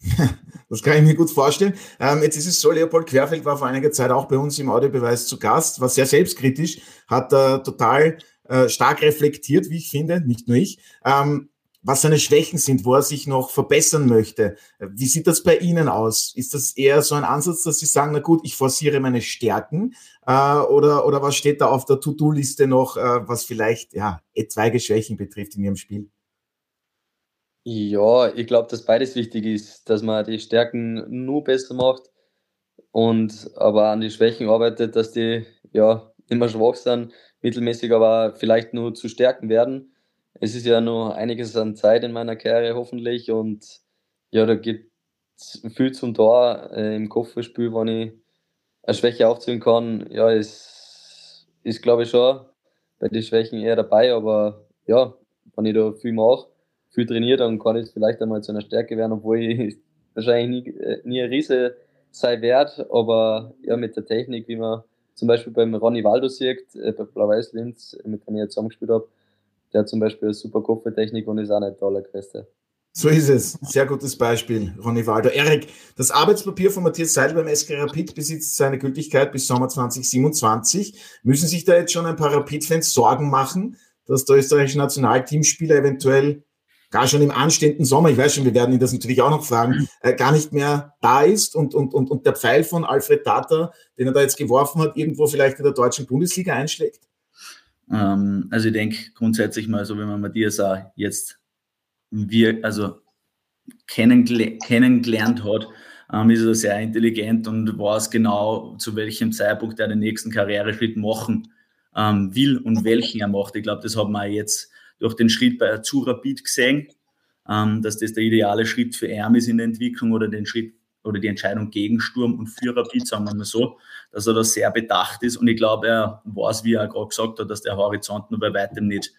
[SPEAKER 1] Das kann ich mir gut vorstellen. Ähm, jetzt ist es so, Leopold Querfeld war vor einiger Zeit auch bei uns im Audiobeweis zu Gast, war sehr selbstkritisch, hat äh, total äh, stark reflektiert, wie ich finde, nicht nur ich. Ähm, was seine Schwächen sind, wo er sich noch verbessern möchte. Wie sieht das bei Ihnen aus? Ist das eher so ein Ansatz, dass Sie sagen, na gut, ich forciere meine Stärken? Äh, oder, oder was steht da auf der To-Do-Liste noch, äh, was vielleicht ja, etwaige Schwächen betrifft in Ihrem Spiel?
[SPEAKER 3] Ja, ich glaube, dass beides wichtig ist, dass man die Stärken nur besser macht und aber an die Schwächen arbeitet, dass die ja immer schwach sind, mittelmäßig aber vielleicht nur zu stärken werden es ist ja noch einiges an Zeit in meiner Karriere hoffentlich und ja, da gibt es viel zum Tor äh, im Kopfballspiel, wenn ich eine Schwäche aufziehen kann. Ja, ist, ist glaube ich schon bei den Schwächen eher dabei, aber ja, wenn ich da viel mache, viel trainiere, dann kann es vielleicht einmal zu einer Stärke werden, obwohl ich wahrscheinlich nie, äh, nie ein Riese sei wert, aber ja, mit der Technik, wie man zum Beispiel beim Ronny Waldo sieht, äh, bei Blau-Weiß Linz, mit dem ich jetzt zusammengespielt habe, der hat zum Beispiel eine super Kopftechnik und ist auch nicht der allergrößte.
[SPEAKER 1] So ist es. Sehr gutes Beispiel, Ronny Walder. Erik, das Arbeitspapier von Matthias Seidel beim SK Rapid besitzt seine Gültigkeit bis Sommer 2027. Müssen sich da jetzt schon ein paar Rapid-Fans Sorgen machen, dass der österreichische Nationalteamspieler eventuell gar schon im anstehenden Sommer, ich weiß schon, wir werden ihn das natürlich auch noch fragen, äh, gar nicht mehr da ist und, und, und, und der Pfeil von Alfred Tata, den er da jetzt geworfen hat, irgendwo vielleicht in der deutschen Bundesliga einschlägt?
[SPEAKER 5] Ähm, also ich denke grundsätzlich mal so, wenn man Matthias auch jetzt wir, also kennengel kennengelernt hat, ähm, ist er sehr intelligent und weiß genau, zu welchem Zeitpunkt er den nächsten Karriereschritt machen ähm, will und welchen er macht. Ich glaube, das hat man jetzt durch den Schritt bei zu Rapid gesehen, ähm, dass das der ideale Schritt für ihn ist in der Entwicklung oder den Schritt oder die Entscheidung gegen Sturm und für Rapid, sagen wir mal so, dass er da sehr bedacht ist. Und ich glaube, er weiß, wie er gerade gesagt hat, dass der Horizont nur bei weitem nicht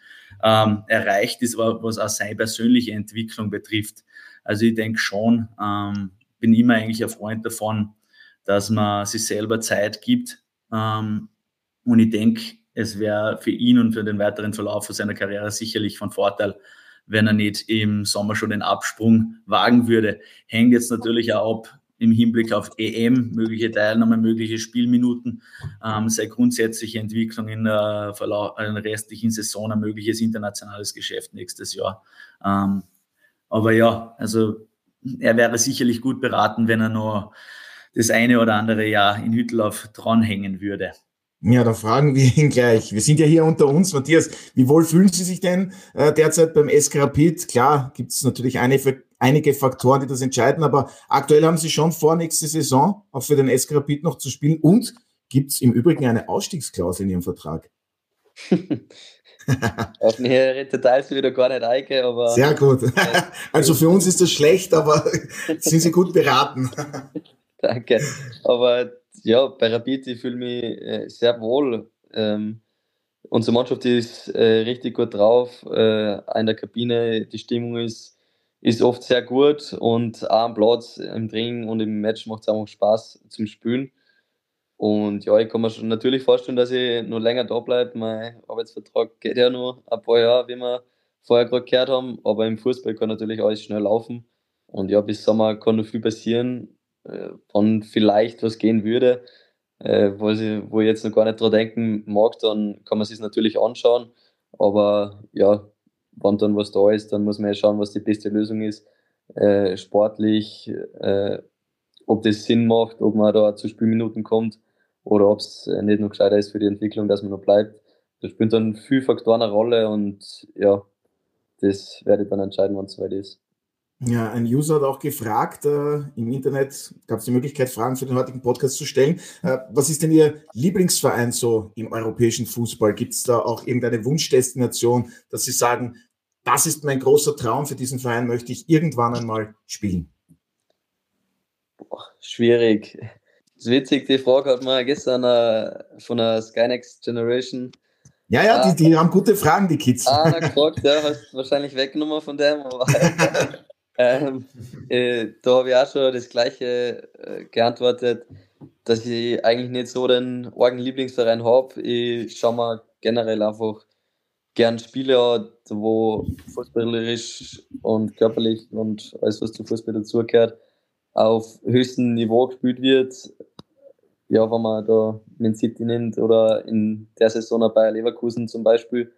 [SPEAKER 5] ähm, erreicht ist, was auch seine persönliche Entwicklung betrifft. Also ich denke schon, ähm, bin immer eigentlich ein Freund davon, dass man sich selber Zeit gibt. Ähm, und ich denke, es wäre für ihn und für den weiteren Verlauf seiner Karriere sicherlich von Vorteil, wenn er nicht im Sommer schon den Absprung wagen würde. Hängt jetzt natürlich auch ab im Hinblick auf EM, mögliche Teilnahme, mögliche Spielminuten, ähm, seine grundsätzliche Entwicklung in der, Verlauf, in der restlichen Saison, ein mögliches internationales Geschäft nächstes Jahr. Ähm, aber ja, also er wäre sicherlich gut beraten, wenn er noch das eine oder andere Jahr in Hütteldorf dranhängen würde.
[SPEAKER 1] Ja, da fragen wir ihn gleich. Wir sind ja hier unter uns. Matthias, wie wohl fühlen Sie sich denn äh, derzeit beim SK Rapid? Klar, gibt es natürlich eine, einige Faktoren, die das entscheiden. Aber aktuell haben sie schon vor, nächste Saison auch für den SK Rapid noch zu spielen. Und gibt es im Übrigen eine Ausstiegsklausel in ihrem Vertrag?
[SPEAKER 3] Auf nähere Details wieder gar nicht eingehen, aber.
[SPEAKER 1] Sehr gut. Also für uns ist das schlecht, aber sind Sie gut beraten.
[SPEAKER 3] Danke. Aber ja, bei Rapid, ich fühle mich äh, sehr wohl. Ähm, unsere Mannschaft ist äh, richtig gut drauf. Äh, in der Kabine, die Stimmung ist, ist oft sehr gut und auch am Platz, im Training und im Match macht es einfach Spaß zum Spielen. Und ja, ich kann mir schon natürlich vorstellen, dass ich noch länger da bleibe. Mein Arbeitsvertrag geht ja nur ein paar Jahre, wie wir vorher gerade gehört haben. Aber im Fußball kann natürlich alles schnell laufen. Und ja, bis Sommer kann noch viel passieren, äh, wann vielleicht was gehen würde, äh, wo, ich, wo ich jetzt noch gar nicht dran denken mag, dann kann man sich natürlich anschauen. Aber ja, wenn dann was da ist, dann muss man ja schauen, was die beste Lösung ist. Äh, sportlich, äh, ob das Sinn macht, ob man da zu Spielminuten kommt oder ob es äh, nicht noch gescheiter ist für die Entwicklung, dass man noch bleibt. Da spielen dann viele Faktoren eine Rolle und ja, das werde ich dann entscheiden, wann es soweit ist.
[SPEAKER 1] Ja, ein User hat auch gefragt, äh, im Internet gab es die Möglichkeit, Fragen für den heutigen Podcast zu stellen. Äh, was ist denn Ihr Lieblingsverein so im europäischen Fußball? Gibt es da auch irgendeine Wunschdestination, dass Sie sagen, das ist mein großer Traum, für diesen Verein möchte ich irgendwann einmal spielen?
[SPEAKER 3] Boah, schwierig. Das ist witzig, die Frage hat man gestern äh, von der Sky Next Generation.
[SPEAKER 1] Ja, ja, ah, die, die haben gute Fragen, die Kids.
[SPEAKER 3] Ah, gefragt, ja, hast wahrscheinlich weggenommen von dem, aber ähm, äh, da habe ich auch schon das Gleiche äh, geantwortet, dass ich eigentlich nicht so den argen Lieblingsverein habe. Ich schaue mir generell einfach gern Spiele an, wo fußballerisch und körperlich und alles, was zu Fußball dazugehört, auf höchstem Niveau gespielt wird ja, wenn man da Man City nimmt oder in der Saison bei Leverkusen zum Beispiel,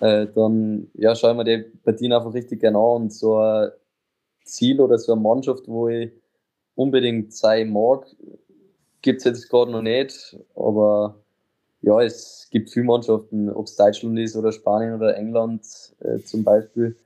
[SPEAKER 3] äh, dann ja, schaue ich mir die Partien einfach richtig genau an und so ein Ziel oder so eine Mannschaft, wo ich unbedingt sein mag, gibt es jetzt gerade noch nicht, aber ja, es gibt viele Mannschaften, ob es Deutschland ist oder Spanien oder England äh, zum Beispiel.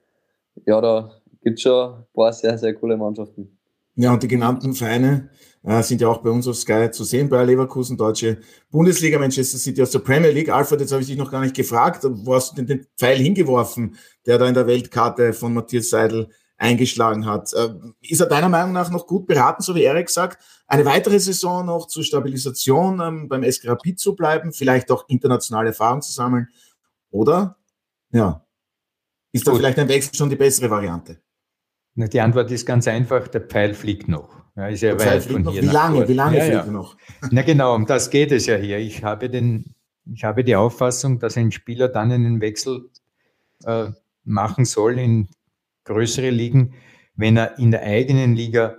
[SPEAKER 3] Ja, da gibt es schon ein paar sehr, sehr coole Mannschaften.
[SPEAKER 1] Ja, und die genannten Vereine äh, sind ja auch bei uns auf Sky zu sehen, bei Leverkusen, deutsche Bundesliga, Manchester City aus der Premier League. Alfred, jetzt habe ich dich noch gar nicht gefragt, wo hast du denn den Pfeil hingeworfen, der da in der Weltkarte von Matthias Seidel eingeschlagen hat? Äh, ist er deiner Meinung nach noch gut beraten, so wie Erik sagt, eine weitere Saison noch zur Stabilisation ähm, beim SK Rapid zu bleiben, vielleicht auch internationale Erfahrung zu sammeln? Oder, ja, ist da vielleicht ein Wechsel schon die bessere Variante?
[SPEAKER 4] Die Antwort ist ganz einfach, der Pfeil fliegt noch. Ja, ist ja der
[SPEAKER 1] weit von hier Wie lange, wie lange ja, fliegt er noch?
[SPEAKER 4] Na genau, um das geht es ja hier. Ich habe, den, ich habe die Auffassung, dass ein Spieler dann einen Wechsel äh, machen soll in größere Ligen, wenn er in der eigenen Liga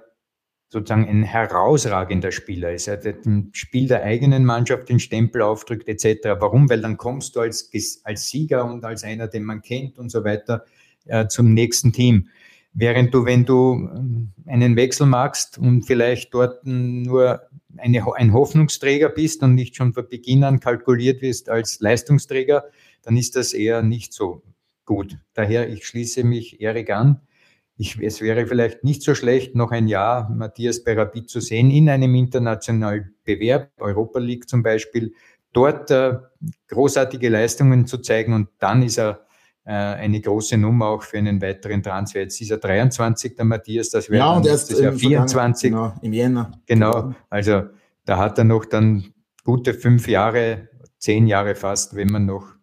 [SPEAKER 4] sozusagen ein herausragender Spieler ist. Er dem Spiel der eigenen Mannschaft den Stempel aufdrückt etc. Warum? Weil dann kommst du als, als Sieger und als einer, den man kennt und so weiter, äh, zum nächsten Team. Während du, wenn du ähm, einen Wechsel machst und vielleicht dort nur eine, ein Hoffnungsträger bist und nicht schon von Beginn an kalkuliert wirst als Leistungsträger, dann ist das eher nicht so gut. Daher, ich schließe mich Erik an. Ich, es wäre vielleicht nicht so schlecht, noch ein Jahr Matthias Berabit zu sehen in einem internationalen Bewerb, Europa League zum Beispiel, dort äh, großartige Leistungen zu zeigen und dann ist er äh, eine große Nummer auch für einen weiteren Transfer. Jetzt ist er 23, der Matthias, das wäre
[SPEAKER 1] ja, und erst
[SPEAKER 4] das Jahr 24.
[SPEAKER 1] Genau, im Jänner.
[SPEAKER 4] Genau, also da hat er noch dann gute fünf Jahre, zehn Jahre fast, wenn man noch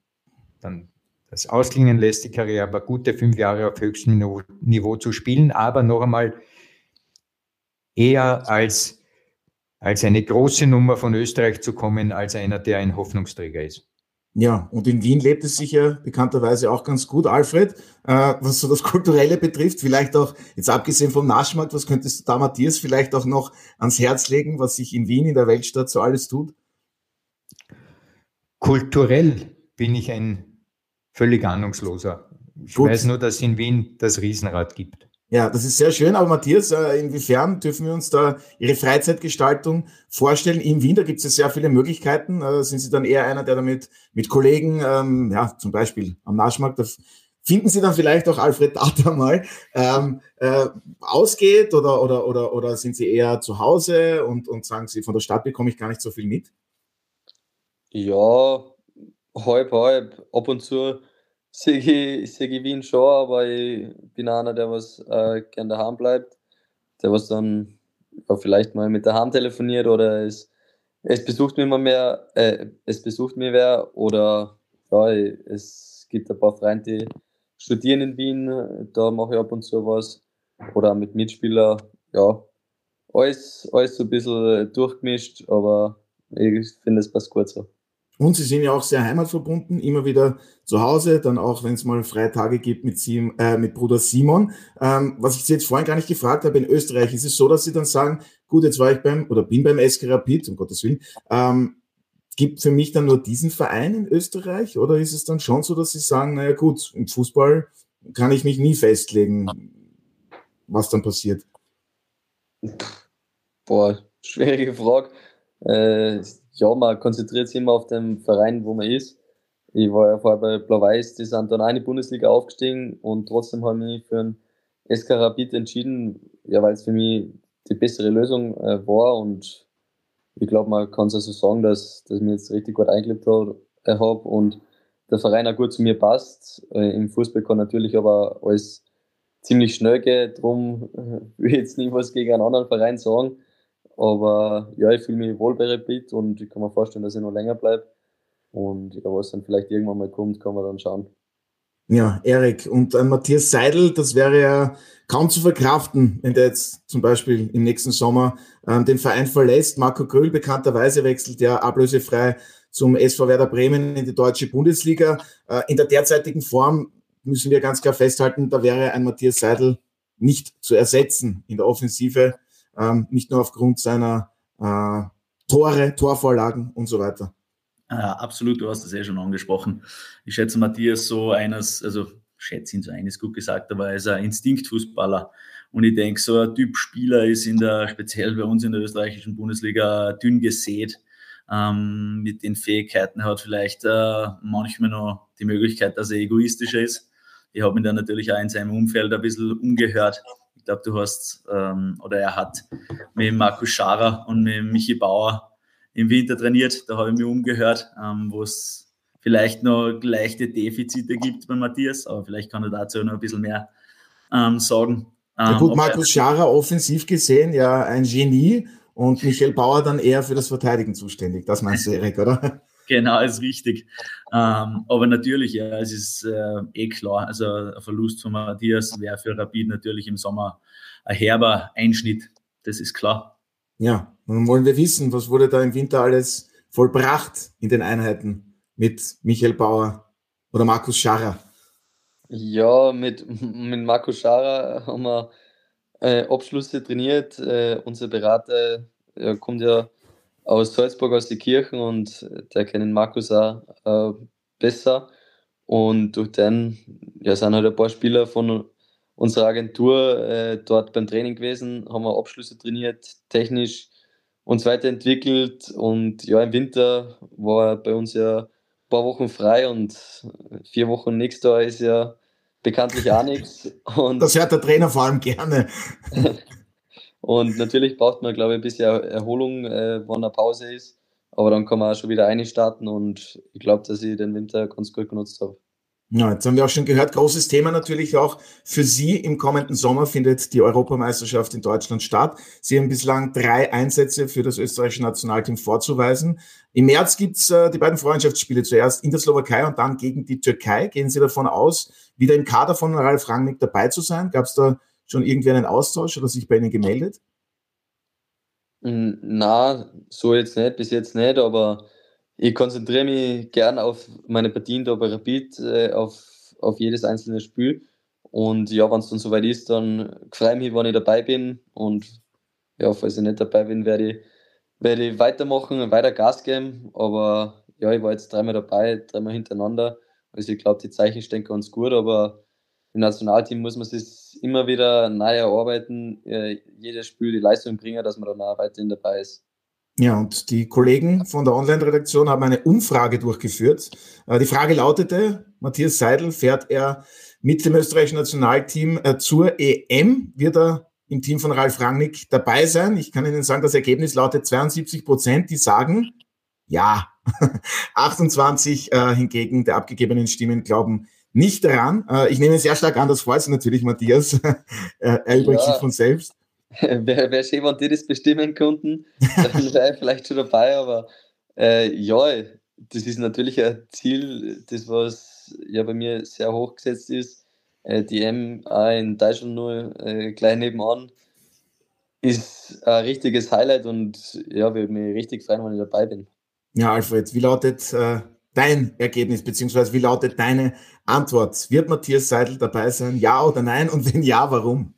[SPEAKER 4] dann das ausklingen lässt, die Karriere, aber gute fünf Jahre auf höchstem Niveau, Niveau zu spielen, aber noch einmal eher als, als eine große Nummer von Österreich zu kommen, als einer, der ein Hoffnungsträger ist.
[SPEAKER 1] Ja, und in Wien lebt es sich ja bekannterweise auch ganz gut. Alfred, äh, was so das Kulturelle betrifft, vielleicht auch, jetzt abgesehen vom Naschmarkt, was könntest du da, Matthias, vielleicht auch noch ans Herz legen, was sich in Wien, in der Weltstadt so alles tut?
[SPEAKER 4] Kulturell bin ich ein völlig ahnungsloser. Ich gut. weiß nur, dass es in Wien das Riesenrad gibt.
[SPEAKER 1] Ja, das ist sehr schön. Aber Matthias, äh, inwiefern dürfen wir uns da Ihre Freizeitgestaltung vorstellen? In Wien, da gibt es ja sehr viele Möglichkeiten. Äh, sind Sie dann eher einer, der damit mit Kollegen, ähm, ja, zum Beispiel am Naschmarkt, da finden Sie dann vielleicht auch Alfred Data mal, ähm, äh, ausgeht oder, oder, oder, oder sind Sie eher zu Hause und, und sagen Sie, von der Stadt bekomme ich gar nicht so viel mit?
[SPEAKER 3] Ja, halb, halb. Ab und zu sehe ich, sehe ich Wien schon, aber ich bin einer, der was äh, gern daheim bleibt, der was dann ja, vielleicht mal mit daheim telefoniert oder es, es besucht mich immer mehr, äh, es besucht mich wer oder ja, es gibt ein paar Freunde, die studieren in Wien, da mache ich ab und zu was. Oder mit Mitspielern, ja. Alles, alles so ein bisschen durchgemischt, aber ich finde, es passt gut so.
[SPEAKER 1] Und Sie sind ja auch sehr heimatverbunden, immer wieder zu Hause, dann auch, wenn es mal freie Tage gibt mit, Sie, äh, mit Bruder Simon. Ähm, was ich Sie jetzt vorhin gar nicht gefragt habe, in Österreich ist es so, dass Sie dann sagen, gut, jetzt war ich beim, oder bin beim SK Rapid, um Gottes Willen, ähm, gibt für mich dann nur diesen Verein in Österreich oder ist es dann schon so, dass Sie sagen, naja gut, im Fußball kann ich mich nie festlegen, was dann passiert?
[SPEAKER 3] Boah, schwierige Frage. Äh, ja, man konzentriert sich immer auf den Verein, wo man ist. Ich war ja vorher bei Blau-Weiß, die sind dann eine Bundesliga aufgestiegen und trotzdem habe ich mich für einen SK Rapid entschieden, ja, weil es für mich die bessere Lösung äh, war und ich glaube, man kann es also sagen, dass, dass ich mich jetzt richtig gut eingelebt habe äh, und der Verein auch gut zu mir passt. Äh, Im Fußball kann natürlich aber alles ziemlich schnell gehen, darum äh, will ich jetzt nicht was gegen einen anderen Verein sagen. Aber ja, ich fühle mich wohl bei Rapid und ich kann mir vorstellen, dass ich noch länger bleibe. Und ja, was dann vielleicht irgendwann mal kommt, kann man dann schauen.
[SPEAKER 1] Ja, Erik. Und äh, Matthias Seidel, das wäre ja kaum zu verkraften, wenn der jetzt zum Beispiel im nächsten Sommer ähm, den Verein verlässt. Marco Gröll bekannterweise wechselt ja ablösefrei zum SV Werder Bremen in die deutsche Bundesliga. Äh, in der derzeitigen Form müssen wir ganz klar festhalten, da wäre ein Matthias Seidel nicht zu ersetzen in der Offensive, ähm, nicht nur aufgrund seiner äh, Tore, Torvorlagen und so weiter.
[SPEAKER 5] Ja, absolut, du hast es eh schon angesprochen. Ich schätze Matthias so eines, also schätze ihn so eines gut gesagt, aber er ist ein Instinktfußballer. Und ich denke, so ein Typ Spieler ist in der, speziell bei uns in der österreichischen Bundesliga, dünn gesät. Ähm, mit den Fähigkeiten hat vielleicht äh, manchmal noch die Möglichkeit, dass er egoistischer ist. Ich habe ihn dann natürlich auch in seinem Umfeld ein bisschen umgehört. Ich glaube, du hast, ähm, oder er hat mit Markus Scharer und mit Michi Bauer im Winter trainiert. Da habe ich mich umgehört, ähm, wo es vielleicht noch leichte Defizite gibt bei Matthias, aber vielleicht kann er dazu noch ein bisschen mehr ähm, sagen.
[SPEAKER 1] ja ähm, gut, Markus Scharer offensiv gesehen, ja ein Genie und Michael Bauer dann eher für das Verteidigen zuständig. Das meinst du, Erik, oder?
[SPEAKER 5] Genau, ist richtig. Ähm, aber natürlich, ja, es ist äh, eh klar. Also ein Verlust von Matthias wäre für Rapid natürlich im Sommer ein herber Einschnitt. Das ist klar.
[SPEAKER 1] Ja, nun wollen wir wissen, was wurde da im Winter alles vollbracht in den Einheiten mit Michael Bauer oder Markus Scharrer?
[SPEAKER 3] Ja, mit, mit Markus Scharrer haben wir äh, Abschlüsse trainiert. Äh, unser Berater äh, kommt ja aus Salzburg, aus den Kirchen und der kennt Markus auch äh, besser. Und durch den ja, sind halt ein paar Spieler von unserer Agentur äh, dort beim Training gewesen, haben wir Abschlüsse trainiert, technisch uns weiterentwickelt und ja, im Winter war bei uns ja ein paar Wochen frei und vier Wochen nächstes Jahr ist ja bekanntlich auch nichts. Und
[SPEAKER 1] das hört der Trainer vor allem gerne.
[SPEAKER 3] und natürlich braucht man, glaube ich, ein bisschen Erholung, äh, wann eine Pause ist. Aber dann kann man auch schon wieder einstarten und ich glaube, dass ich den Winter ganz gut genutzt habe.
[SPEAKER 1] Ja, jetzt haben wir auch schon gehört, großes Thema natürlich auch für Sie. Im kommenden Sommer findet die Europameisterschaft in Deutschland statt. Sie haben bislang drei Einsätze für das österreichische Nationalteam vorzuweisen. Im März gibt's äh, die beiden Freundschaftsspiele zuerst in der Slowakei und dann gegen die Türkei. Gehen Sie davon aus, wieder im Kader von Ralf Rangnick dabei zu sein? Gab es da schon irgendwie einen Austausch oder sich bei Ihnen gemeldet?
[SPEAKER 3] Na, so jetzt nicht, bis jetzt nicht, aber ich konzentriere mich gern auf meine Partien da bei Rapid, äh, auf, auf jedes einzelne Spiel. Und ja, wenn es dann soweit ist, dann freue ich mich, wenn ich dabei bin. Und ja, falls ich nicht dabei bin, werde ich, werde ich weitermachen, weiter Gas geben. Aber ja, ich war jetzt dreimal dabei, dreimal hintereinander. Also ich glaube, die Zeichen stehen ganz gut, aber im Nationalteam muss man sich immer wieder neu erarbeiten, äh, jedes Spiel die Leistung bringen, dass man dann auch weiterhin dabei ist.
[SPEAKER 1] Ja, und die Kollegen von der Online-Redaktion haben eine Umfrage durchgeführt. Äh, die Frage lautete, Matthias Seidel fährt er mit dem österreichischen Nationalteam äh, zur EM. Wird er im Team von Ralf Rangnick dabei sein? Ich kann Ihnen sagen, das Ergebnis lautet 72 Prozent, die sagen ja. 28 äh, hingegen der abgegebenen Stimmen glauben nicht daran. Äh, ich nehme sehr stark an, das freut sich natürlich Matthias. er übrigens ja. sich von selbst.
[SPEAKER 3] Wäre wär schön, wenn die das bestimmen konnten, dann wäre ich vielleicht schon dabei, aber äh, ja, das ist natürlich ein Ziel, das was ja bei mir sehr hoch gesetzt ist. Äh, die M in Deutschland nur äh, gleich nebenan ist ein richtiges Highlight und ja, würde mich richtig freuen, wenn ich dabei bin.
[SPEAKER 1] Ja, Alfred, wie lautet äh, dein Ergebnis, beziehungsweise wie lautet deine Antwort? Wird Matthias Seidel dabei sein? Ja oder nein? Und wenn ja, warum?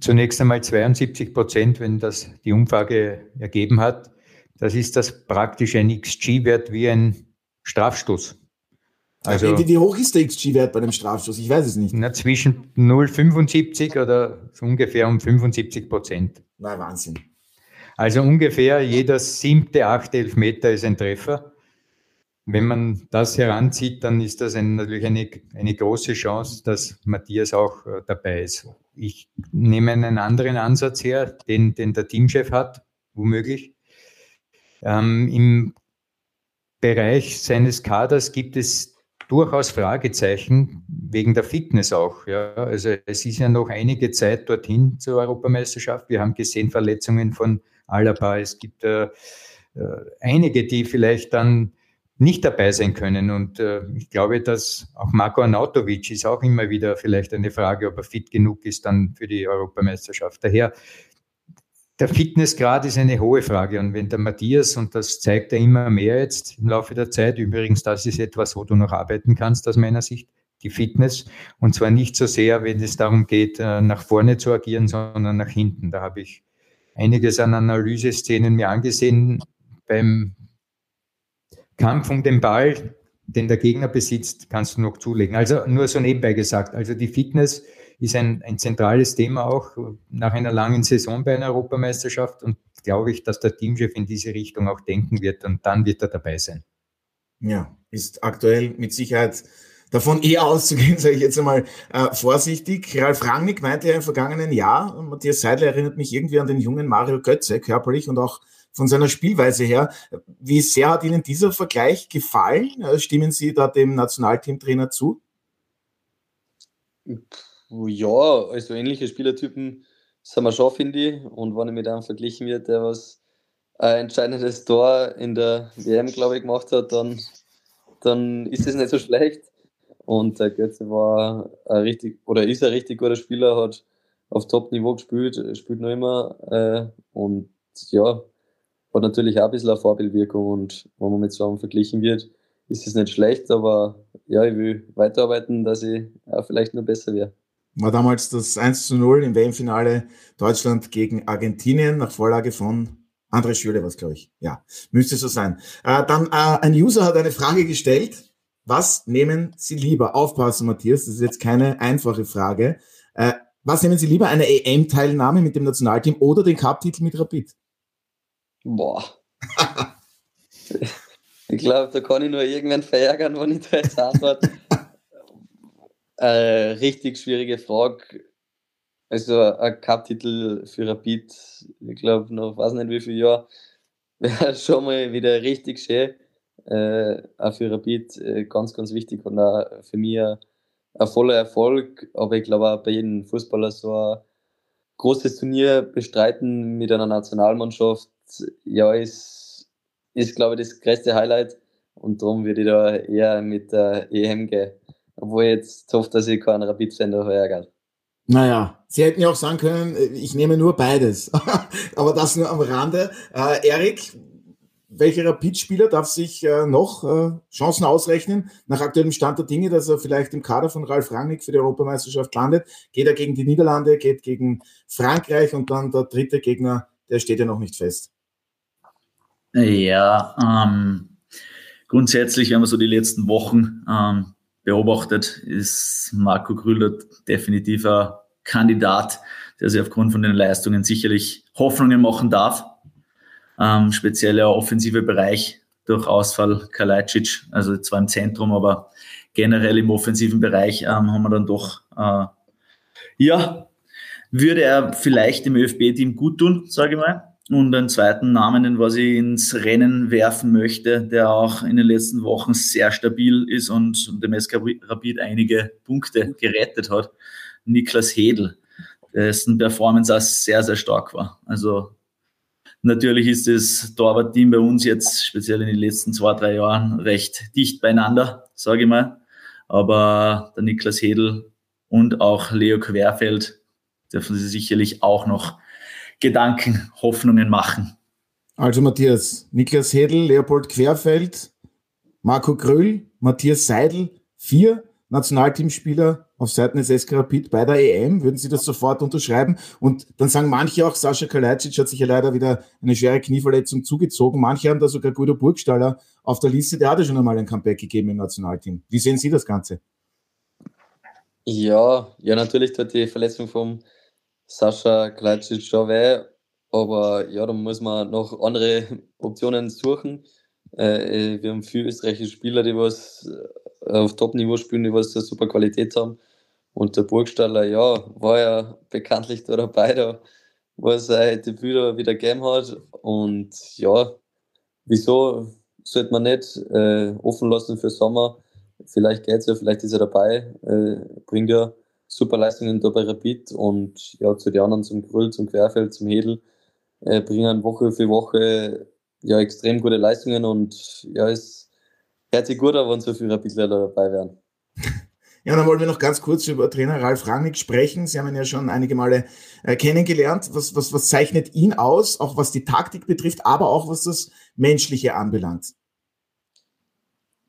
[SPEAKER 4] Zunächst einmal 72 Prozent, wenn das die Umfrage ergeben hat. Das ist das praktisch ein XG-Wert wie ein Strafstoß.
[SPEAKER 1] Also, wie, wie hoch ist der XG-Wert bei dem Strafstoß? Ich weiß es nicht.
[SPEAKER 4] Na, zwischen 0,75 oder so ungefähr um 75 Prozent.
[SPEAKER 1] Na, Wahnsinn.
[SPEAKER 4] Also ungefähr jeder siebte, achte Elfmeter ist ein Treffer. Wenn man das heranzieht, dann ist das ein, natürlich eine, eine große Chance, dass Matthias auch äh, dabei ist. Ich nehme einen anderen Ansatz her, den, den der Teamchef hat, womöglich. Ähm, Im Bereich seines Kaders gibt es durchaus Fragezeichen wegen der Fitness auch. Ja. Also es ist ja noch einige Zeit dorthin zur Europameisterschaft. Wir haben gesehen Verletzungen von Alaba. Es gibt äh, äh, einige, die vielleicht dann nicht dabei sein können. Und äh, ich glaube, dass auch Marco Arnautovic ist auch immer wieder vielleicht eine Frage, ob er fit genug ist dann für die Europameisterschaft. Daher, der Fitnessgrad ist eine hohe Frage. Und wenn der Matthias, und das zeigt er immer mehr jetzt im Laufe der Zeit, übrigens, das ist etwas, wo du noch arbeiten kannst aus meiner Sicht, die Fitness. Und zwar nicht so sehr, wenn es darum geht, äh, nach vorne zu agieren, sondern nach hinten. Da habe ich einiges an Analyseszenen mir angesehen beim Kampf um den Ball, den der Gegner besitzt, kannst du noch zulegen. Also nur so nebenbei gesagt. Also die Fitness ist ein, ein zentrales Thema auch nach einer langen Saison bei einer Europameisterschaft und glaube ich, dass der Teamchef in diese Richtung auch denken wird und dann wird er dabei sein.
[SPEAKER 1] Ja, ist aktuell mit Sicherheit davon eher auszugehen, sage ich jetzt einmal äh, vorsichtig. Ralf Rangnick meinte ja im vergangenen Jahr, Matthias Seidler erinnert mich irgendwie an den jungen Mario Götze, körperlich und auch von seiner Spielweise her. Wie sehr hat Ihnen dieser Vergleich gefallen? Äh, stimmen Sie da dem Nationalteamtrainer zu?
[SPEAKER 3] Ja, also ähnliche Spielertypen sind wir schon, finde ich. Und wenn ich mit einem verglichen wird, der was ein entscheidendes Tor in der WM, glaube ich, gemacht hat, dann, dann ist es nicht so schlecht. Und der Götze war ein richtig, oder ist ein richtig guter Spieler, hat auf Top-Niveau gespielt, spielt noch immer. Äh, und ja, hat natürlich auch ein bisschen eine Vorbildwirkung. Und wenn man mit einem verglichen wird, ist es nicht schlecht, aber ja, ich will weiterarbeiten, dass ich auch vielleicht noch besser wäre.
[SPEAKER 1] War damals das 1 zu 0 im WM-Finale Deutschland gegen Argentinien nach Vorlage von André Schürle, was glaube ich. Ja, müsste so sein. Äh, dann äh, ein User hat eine Frage gestellt was nehmen Sie lieber? Aufpassen, Matthias, das ist jetzt keine einfache Frage. Äh, was nehmen Sie lieber? Eine EM-Teilnahme mit dem Nationalteam oder den Cup-Titel mit Rapid?
[SPEAKER 3] Boah. ich glaube, da kann ich nur irgendwann verärgern, wenn ich da jetzt antworte. äh, richtig schwierige Frage. Also ein Cup-Titel für Rapid, ich glaube, noch weiß nicht wie viel Jahr, wäre schon mal wieder richtig schön äh, auch für Rapid äh, ganz, ganz wichtig und auch für mich ein, ein voller Erfolg. Aber ich glaube auch bei jedem Fußballer so ein großes Turnier bestreiten mit einer Nationalmannschaft, ja, ist, ist glaube ich, das größte Highlight. Und darum würde ich da eher mit der EM gehen. Obwohl ich jetzt hoffe, dass ich keinen Rapid-Fan da ärgert.
[SPEAKER 1] Naja, Sie hätten ja auch sagen können, ich nehme nur beides. Aber das nur am Rande. Äh, Erik, welcher Rapid-Spieler darf sich äh, noch äh, Chancen ausrechnen, nach aktuellem Stand der Dinge, dass er vielleicht im Kader von Ralf Rangnick für die Europameisterschaft landet? Geht er gegen die Niederlande, geht gegen Frankreich und dann der dritte Gegner, der steht ja noch nicht fest.
[SPEAKER 5] Ja, ähm, grundsätzlich, wenn man so die letzten Wochen ähm, beobachtet, ist Marco Grüller definitiv ein Kandidat, der sich aufgrund von den Leistungen sicherlich Hoffnungen machen darf ähm, speziell der offensive Bereich durch Ausfall Kalajdzic, also zwar im Zentrum, aber generell im offensiven Bereich ähm, haben wir dann doch, äh, ja, würde er vielleicht dem ÖFB-Team gut tun, sage ich mal. Und einen zweiten Namen, den was ich ins Rennen werfen möchte, der auch in den letzten Wochen sehr stabil ist und dem SK Rapid einige Punkte gerettet hat, Niklas Hedel, dessen Performance auch sehr, sehr stark war. Also natürlich ist das Torwart-Team bei uns jetzt, speziell in den letzten zwei, drei Jahren, recht dicht beieinander, sage ich mal. Aber der Niklas Hedel und auch Leo Querfeld dürfen sie sicherlich auch noch Gedanken, Hoffnungen machen.
[SPEAKER 1] Also Matthias, Niklas Hedel, Leopold Querfeld, Marco Gröll, Matthias Seidel, vier Nationalteamspieler auf Seiten des SK Rapid bei der EM. Würden Sie das sofort unterschreiben? Und dann sagen manche auch, Sascha Kalajdzic hat sich ja leider wieder eine schwere Knieverletzung zugezogen. Manche haben da sogar Guido Burgstaller auf der Liste. Der hatte schon einmal ein Comeback gegeben im Nationalteam. Wie sehen Sie das Ganze?
[SPEAKER 3] Ja, ja, natürlich tut die Verletzung vom Sascha Kalajdzic schon weh. Aber ja, da muss man noch andere Optionen suchen. Äh, wir haben viele österreichische Spieler, die was äh, auf Top-Niveau spielen, die was eine super Qualität haben. Und der Burgstaller, ja, war ja bekanntlich da dabei, da, wo er sein Debüt da wieder gegeben hat. Und ja, wieso sollte man nicht äh, offen lassen für Sommer? Vielleicht geht es ja, vielleicht ist er dabei, äh, bringt ja super Leistungen da bei Rapid und ja, zu den anderen, zum Grüll, zum Querfeld, zum Hedel, äh, bringen Woche für Woche ja extrem gute Leistungen und ja, es hört sich gut an, wenn so viele Rapidler dabei wären.
[SPEAKER 1] Ja, dann wollen wir noch ganz kurz über Trainer Ralf Rangnick sprechen. Sie haben ihn ja schon einige Male äh, kennengelernt. Was, was, was zeichnet ihn aus, auch was die Taktik betrifft, aber auch was das Menschliche anbelangt?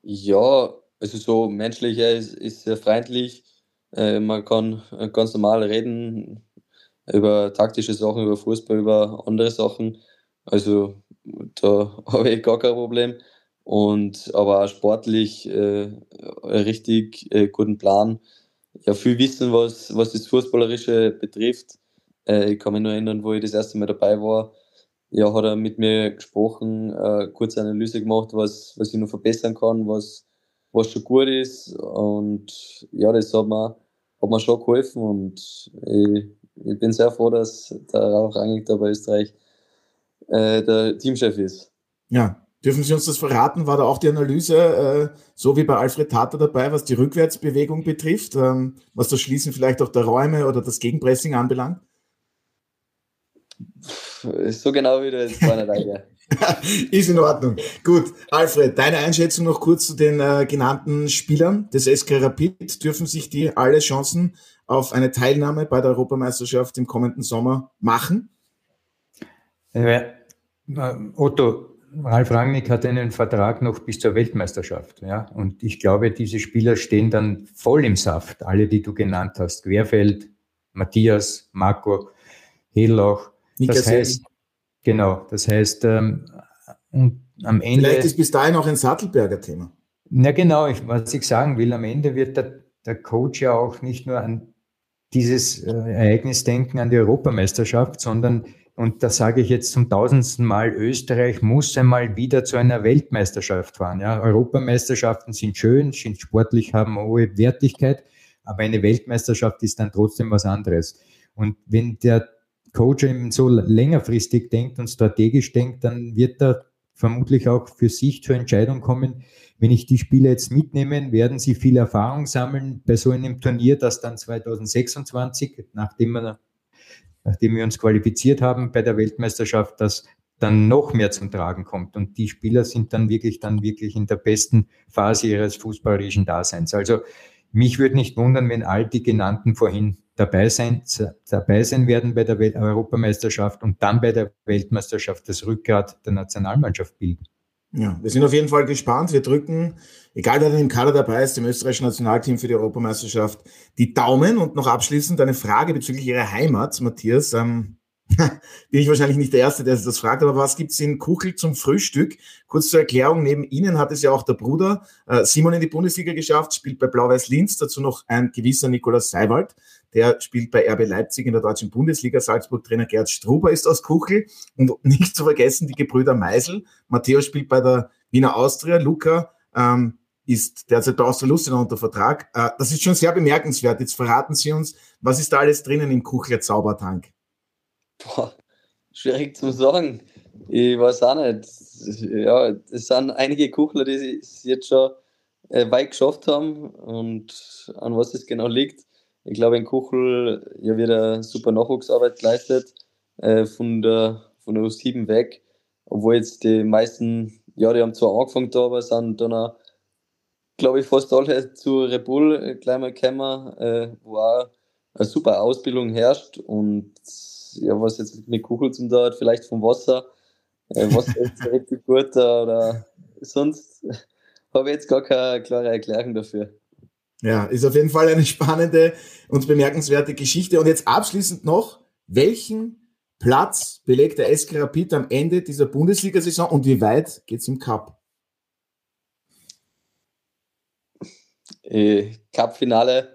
[SPEAKER 3] Ja, also so menschlich, er ist, ist sehr freundlich. Äh, man kann äh, ganz normal reden über taktische Sachen, über Fußball, über andere Sachen. Also da habe ich gar kein Problem und aber auch sportlich äh, richtig äh, guten Plan. Ja, viel Wissen, was, was das Fußballerische betrifft. Äh, ich kann mich nur erinnern, wo ich das erste Mal dabei war. Ja, hat er mit mir gesprochen, äh, kurze Analyse gemacht, was, was ich noch verbessern kann, was, was schon gut ist. Und ja, das hat mir, hat mir schon geholfen und ich, ich bin sehr froh, dass der Rauch eigentlich da bei Österreich äh, der Teamchef ist.
[SPEAKER 1] Ja, Dürfen Sie uns das verraten? War da auch die Analyse, äh, so wie bei Alfred Tata dabei, was die Rückwärtsbewegung betrifft, ähm, was das Schließen vielleicht auch der Räume oder das Gegenpressing anbelangt?
[SPEAKER 3] So genau wie du jetzt vorne da,
[SPEAKER 1] Ist in Ordnung. Gut, Alfred, deine Einschätzung noch kurz zu den äh, genannten Spielern des SK Rapid. Dürfen sich die alle Chancen auf eine Teilnahme bei der Europameisterschaft im kommenden Sommer machen?
[SPEAKER 4] Äh, Otto, Ralf Rangnick hat einen Vertrag noch bis zur Weltmeisterschaft. Ja? Und ich glaube, diese Spieler stehen dann voll im Saft. Alle, die du genannt hast. Querfeld, Matthias, Marco, Hedlauch. Das heißt, genau, das heißt, ähm, und am Ende.
[SPEAKER 1] Vielleicht ist bis dahin auch ein Sattelberger Thema.
[SPEAKER 4] Na genau, ich, was ich sagen will, am Ende wird der, der Coach ja auch nicht nur an dieses äh, Ereignis denken, an die Europameisterschaft, sondern und da sage ich jetzt zum tausendsten Mal, Österreich muss einmal wieder zu einer Weltmeisterschaft fahren. Ja, Europameisterschaften sind schön, sind sportlich, haben hohe Wertigkeit, aber eine Weltmeisterschaft ist dann trotzdem was anderes. Und wenn der Coach eben so längerfristig denkt und strategisch denkt, dann wird er vermutlich auch für sich zur Entscheidung kommen, wenn ich die Spieler jetzt mitnehme, werden sie viel Erfahrung sammeln bei so einem Turnier, das dann 2026, nachdem man nachdem wir uns qualifiziert haben bei der Weltmeisterschaft, dass dann noch mehr zum Tragen kommt. Und die Spieler sind dann wirklich, dann wirklich in der besten Phase ihres fußballerischen Daseins. Also mich würde nicht wundern, wenn all die genannten vorhin dabei sein, dabei sein werden bei der Europameisterschaft und dann bei der Weltmeisterschaft das Rückgrat der Nationalmannschaft bilden.
[SPEAKER 1] Ja, wir sind auf jeden Fall gespannt. Wir drücken, egal wer denn im Kader dabei ist, dem österreichischen Nationalteam für die Europameisterschaft, die Daumen. Und noch abschließend eine Frage bezüglich Ihrer Heimat, Matthias. Ähm, bin ich wahrscheinlich nicht der Erste, der das fragt, aber was gibt's in Kuchel zum Frühstück? Kurz zur Erklärung, neben Ihnen hat es ja auch der Bruder äh, Simon in die Bundesliga geschafft, spielt bei Blau-Weiß Linz, dazu noch ein gewisser Nikolaus Seiwald, der spielt bei RB Leipzig in der deutschen Bundesliga, Salzburg-Trainer Gerd Struber ist aus Kuchel und nicht zu vergessen die Gebrüder Meisel, Matteo spielt bei der Wiener Austria, Luca ähm, ist derzeit bei Austria unter Vertrag. Äh, das ist schon sehr bemerkenswert. Jetzt verraten Sie uns, was ist da alles drinnen im Kuchler Zaubertank?
[SPEAKER 3] Boah, schwierig zu sagen. Ich weiß auch nicht. Ja, es sind einige Kuchler, die es jetzt schon äh, weit geschafft haben und an was es genau liegt. Ich glaube, in Kuchel ja wieder super Nachwuchsarbeit geleistet äh, von der von der U7 weg, obwohl jetzt die meisten, ja, die haben zwar angefangen da, aber sind dann auch, glaube ich, fast alle zu Red äh, gleich mal gekommen, äh, wo auch eine super Ausbildung herrscht und ja, was jetzt mit Kuchel zum da hat, vielleicht vom Wasser, äh, Wasser ist richtig gut oder sonst habe ich jetzt gar keine klare Erklärung dafür.
[SPEAKER 1] Ja, ist auf jeden Fall eine spannende und bemerkenswerte Geschichte. Und jetzt abschließend noch, welchen Platz belegt der SK Rapid am Ende dieser Bundesliga-Saison und wie weit geht es im Cup?
[SPEAKER 3] Äh, Cup-Finale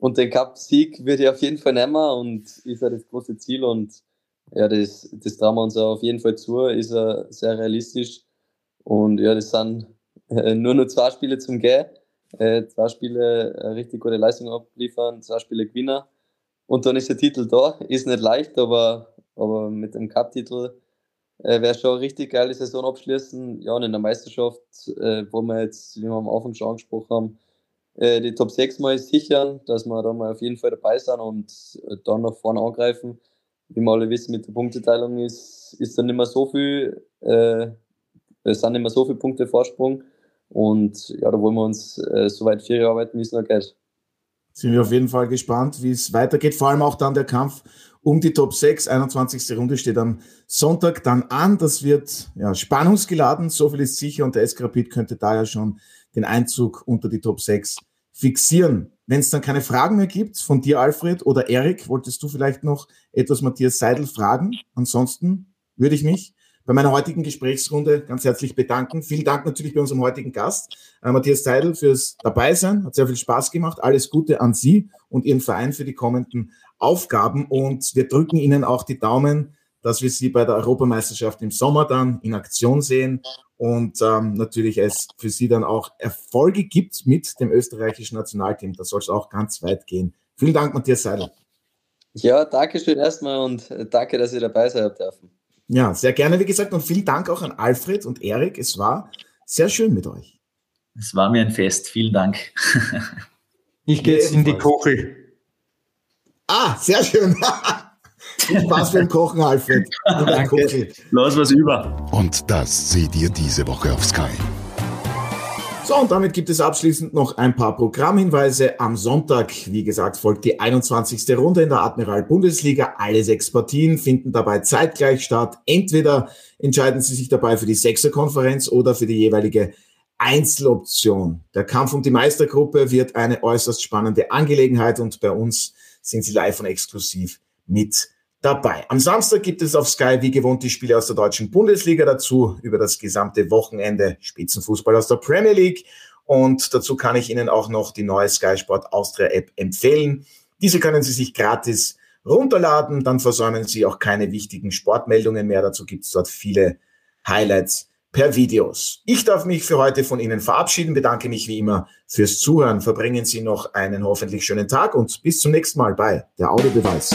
[SPEAKER 3] und den Cup-Sieg würde ich auf jeden Fall nehmen und ist ja das große Ziel und ja, das, das trauen wir uns auf jeden Fall zu, ist ja sehr realistisch. Und ja, das sind äh, nur noch zwei Spiele zum Gehen, äh, zwei Spiele äh, richtig gute Leistung abliefern, zwei Spiele Gewinner und dann ist der Titel da, ist nicht leicht, aber aber mit dem Cup-Titel äh, wäre schon eine richtig geile Saison abschließen. Ja, und in der Meisterschaft, äh, wo wir jetzt, wie wir am Anfang schon angesprochen haben, äh, die Top 6 mal sichern, dass wir da mal auf jeden Fall dabei sind und äh, dann nach vorne angreifen. Wie wir alle wissen, mit der Punkteteilung ist, ist dann nicht mehr so viel, äh, es sind nicht mehr so viele Punkte Vorsprung. Und ja, da wollen wir uns äh, so weit vier arbeiten, wie es noch geht.
[SPEAKER 1] Sind wir auf jeden Fall gespannt, wie es weitergeht. Vor allem auch dann der Kampf um die Top 6. 21. Runde steht am Sonntag dann an. Das wird ja, spannungsgeladen, so viel ist sicher. Und der Eskrapid könnte da ja schon den Einzug unter die Top 6 fixieren. Wenn es dann keine Fragen mehr gibt von dir, Alfred oder Erik, wolltest du vielleicht noch etwas Matthias Seidel fragen? Ansonsten würde ich mich bei meiner heutigen Gesprächsrunde ganz herzlich bedanken. Vielen Dank natürlich bei unserem heutigen Gast, äh, Matthias Seidel, fürs Dabeisein. Hat sehr viel Spaß gemacht. Alles Gute an Sie und Ihren Verein für die kommenden Aufgaben und wir drücken Ihnen auch die Daumen, dass wir Sie bei der Europameisterschaft im Sommer dann in Aktion sehen und ähm, natürlich es für Sie dann auch Erfolge gibt mit dem österreichischen Nationalteam. Da soll es auch ganz weit gehen. Vielen Dank, Matthias Seidel.
[SPEAKER 3] Ja, danke schön erstmal und äh, danke, dass ihr dabei sein dürfen.
[SPEAKER 1] Ja, sehr gerne, wie gesagt, und vielen Dank auch an Alfred und Erik. Es war sehr schön mit euch.
[SPEAKER 5] Es war mir ein Fest. Vielen Dank.
[SPEAKER 4] ich gehe jetzt in die Kuchel.
[SPEAKER 1] Ah, sehr schön. Viel Spaß beim Kochen, Alfred.
[SPEAKER 5] Danke. Los was über.
[SPEAKER 2] Und das seht ihr diese Woche auf Sky.
[SPEAKER 1] So, und damit gibt es abschließend noch ein paar Programmhinweise. Am Sonntag, wie gesagt, folgt die 21. Runde in der Admiral Bundesliga. Alle sechs Partien finden dabei zeitgleich statt. Entweder entscheiden Sie sich dabei für die Sechserkonferenz oder für die jeweilige Einzeloption. Der Kampf um die Meistergruppe wird eine äußerst spannende Angelegenheit und bei uns sind Sie live und exklusiv mit dabei. Am Samstag gibt es auf Sky wie gewohnt die Spiele aus der deutschen Bundesliga dazu, über das gesamte Wochenende Spitzenfußball aus der Premier League und dazu kann ich Ihnen auch noch die neue Sky Sport Austria App empfehlen. Diese können Sie sich gratis runterladen, dann versäumen Sie auch keine wichtigen Sportmeldungen mehr. Dazu gibt es dort viele Highlights per Videos. Ich darf mich für heute von Ihnen verabschieden, bedanke mich wie immer fürs Zuhören. Verbringen Sie noch einen hoffentlich schönen Tag und bis zum nächsten Mal bei der Audiobeweis.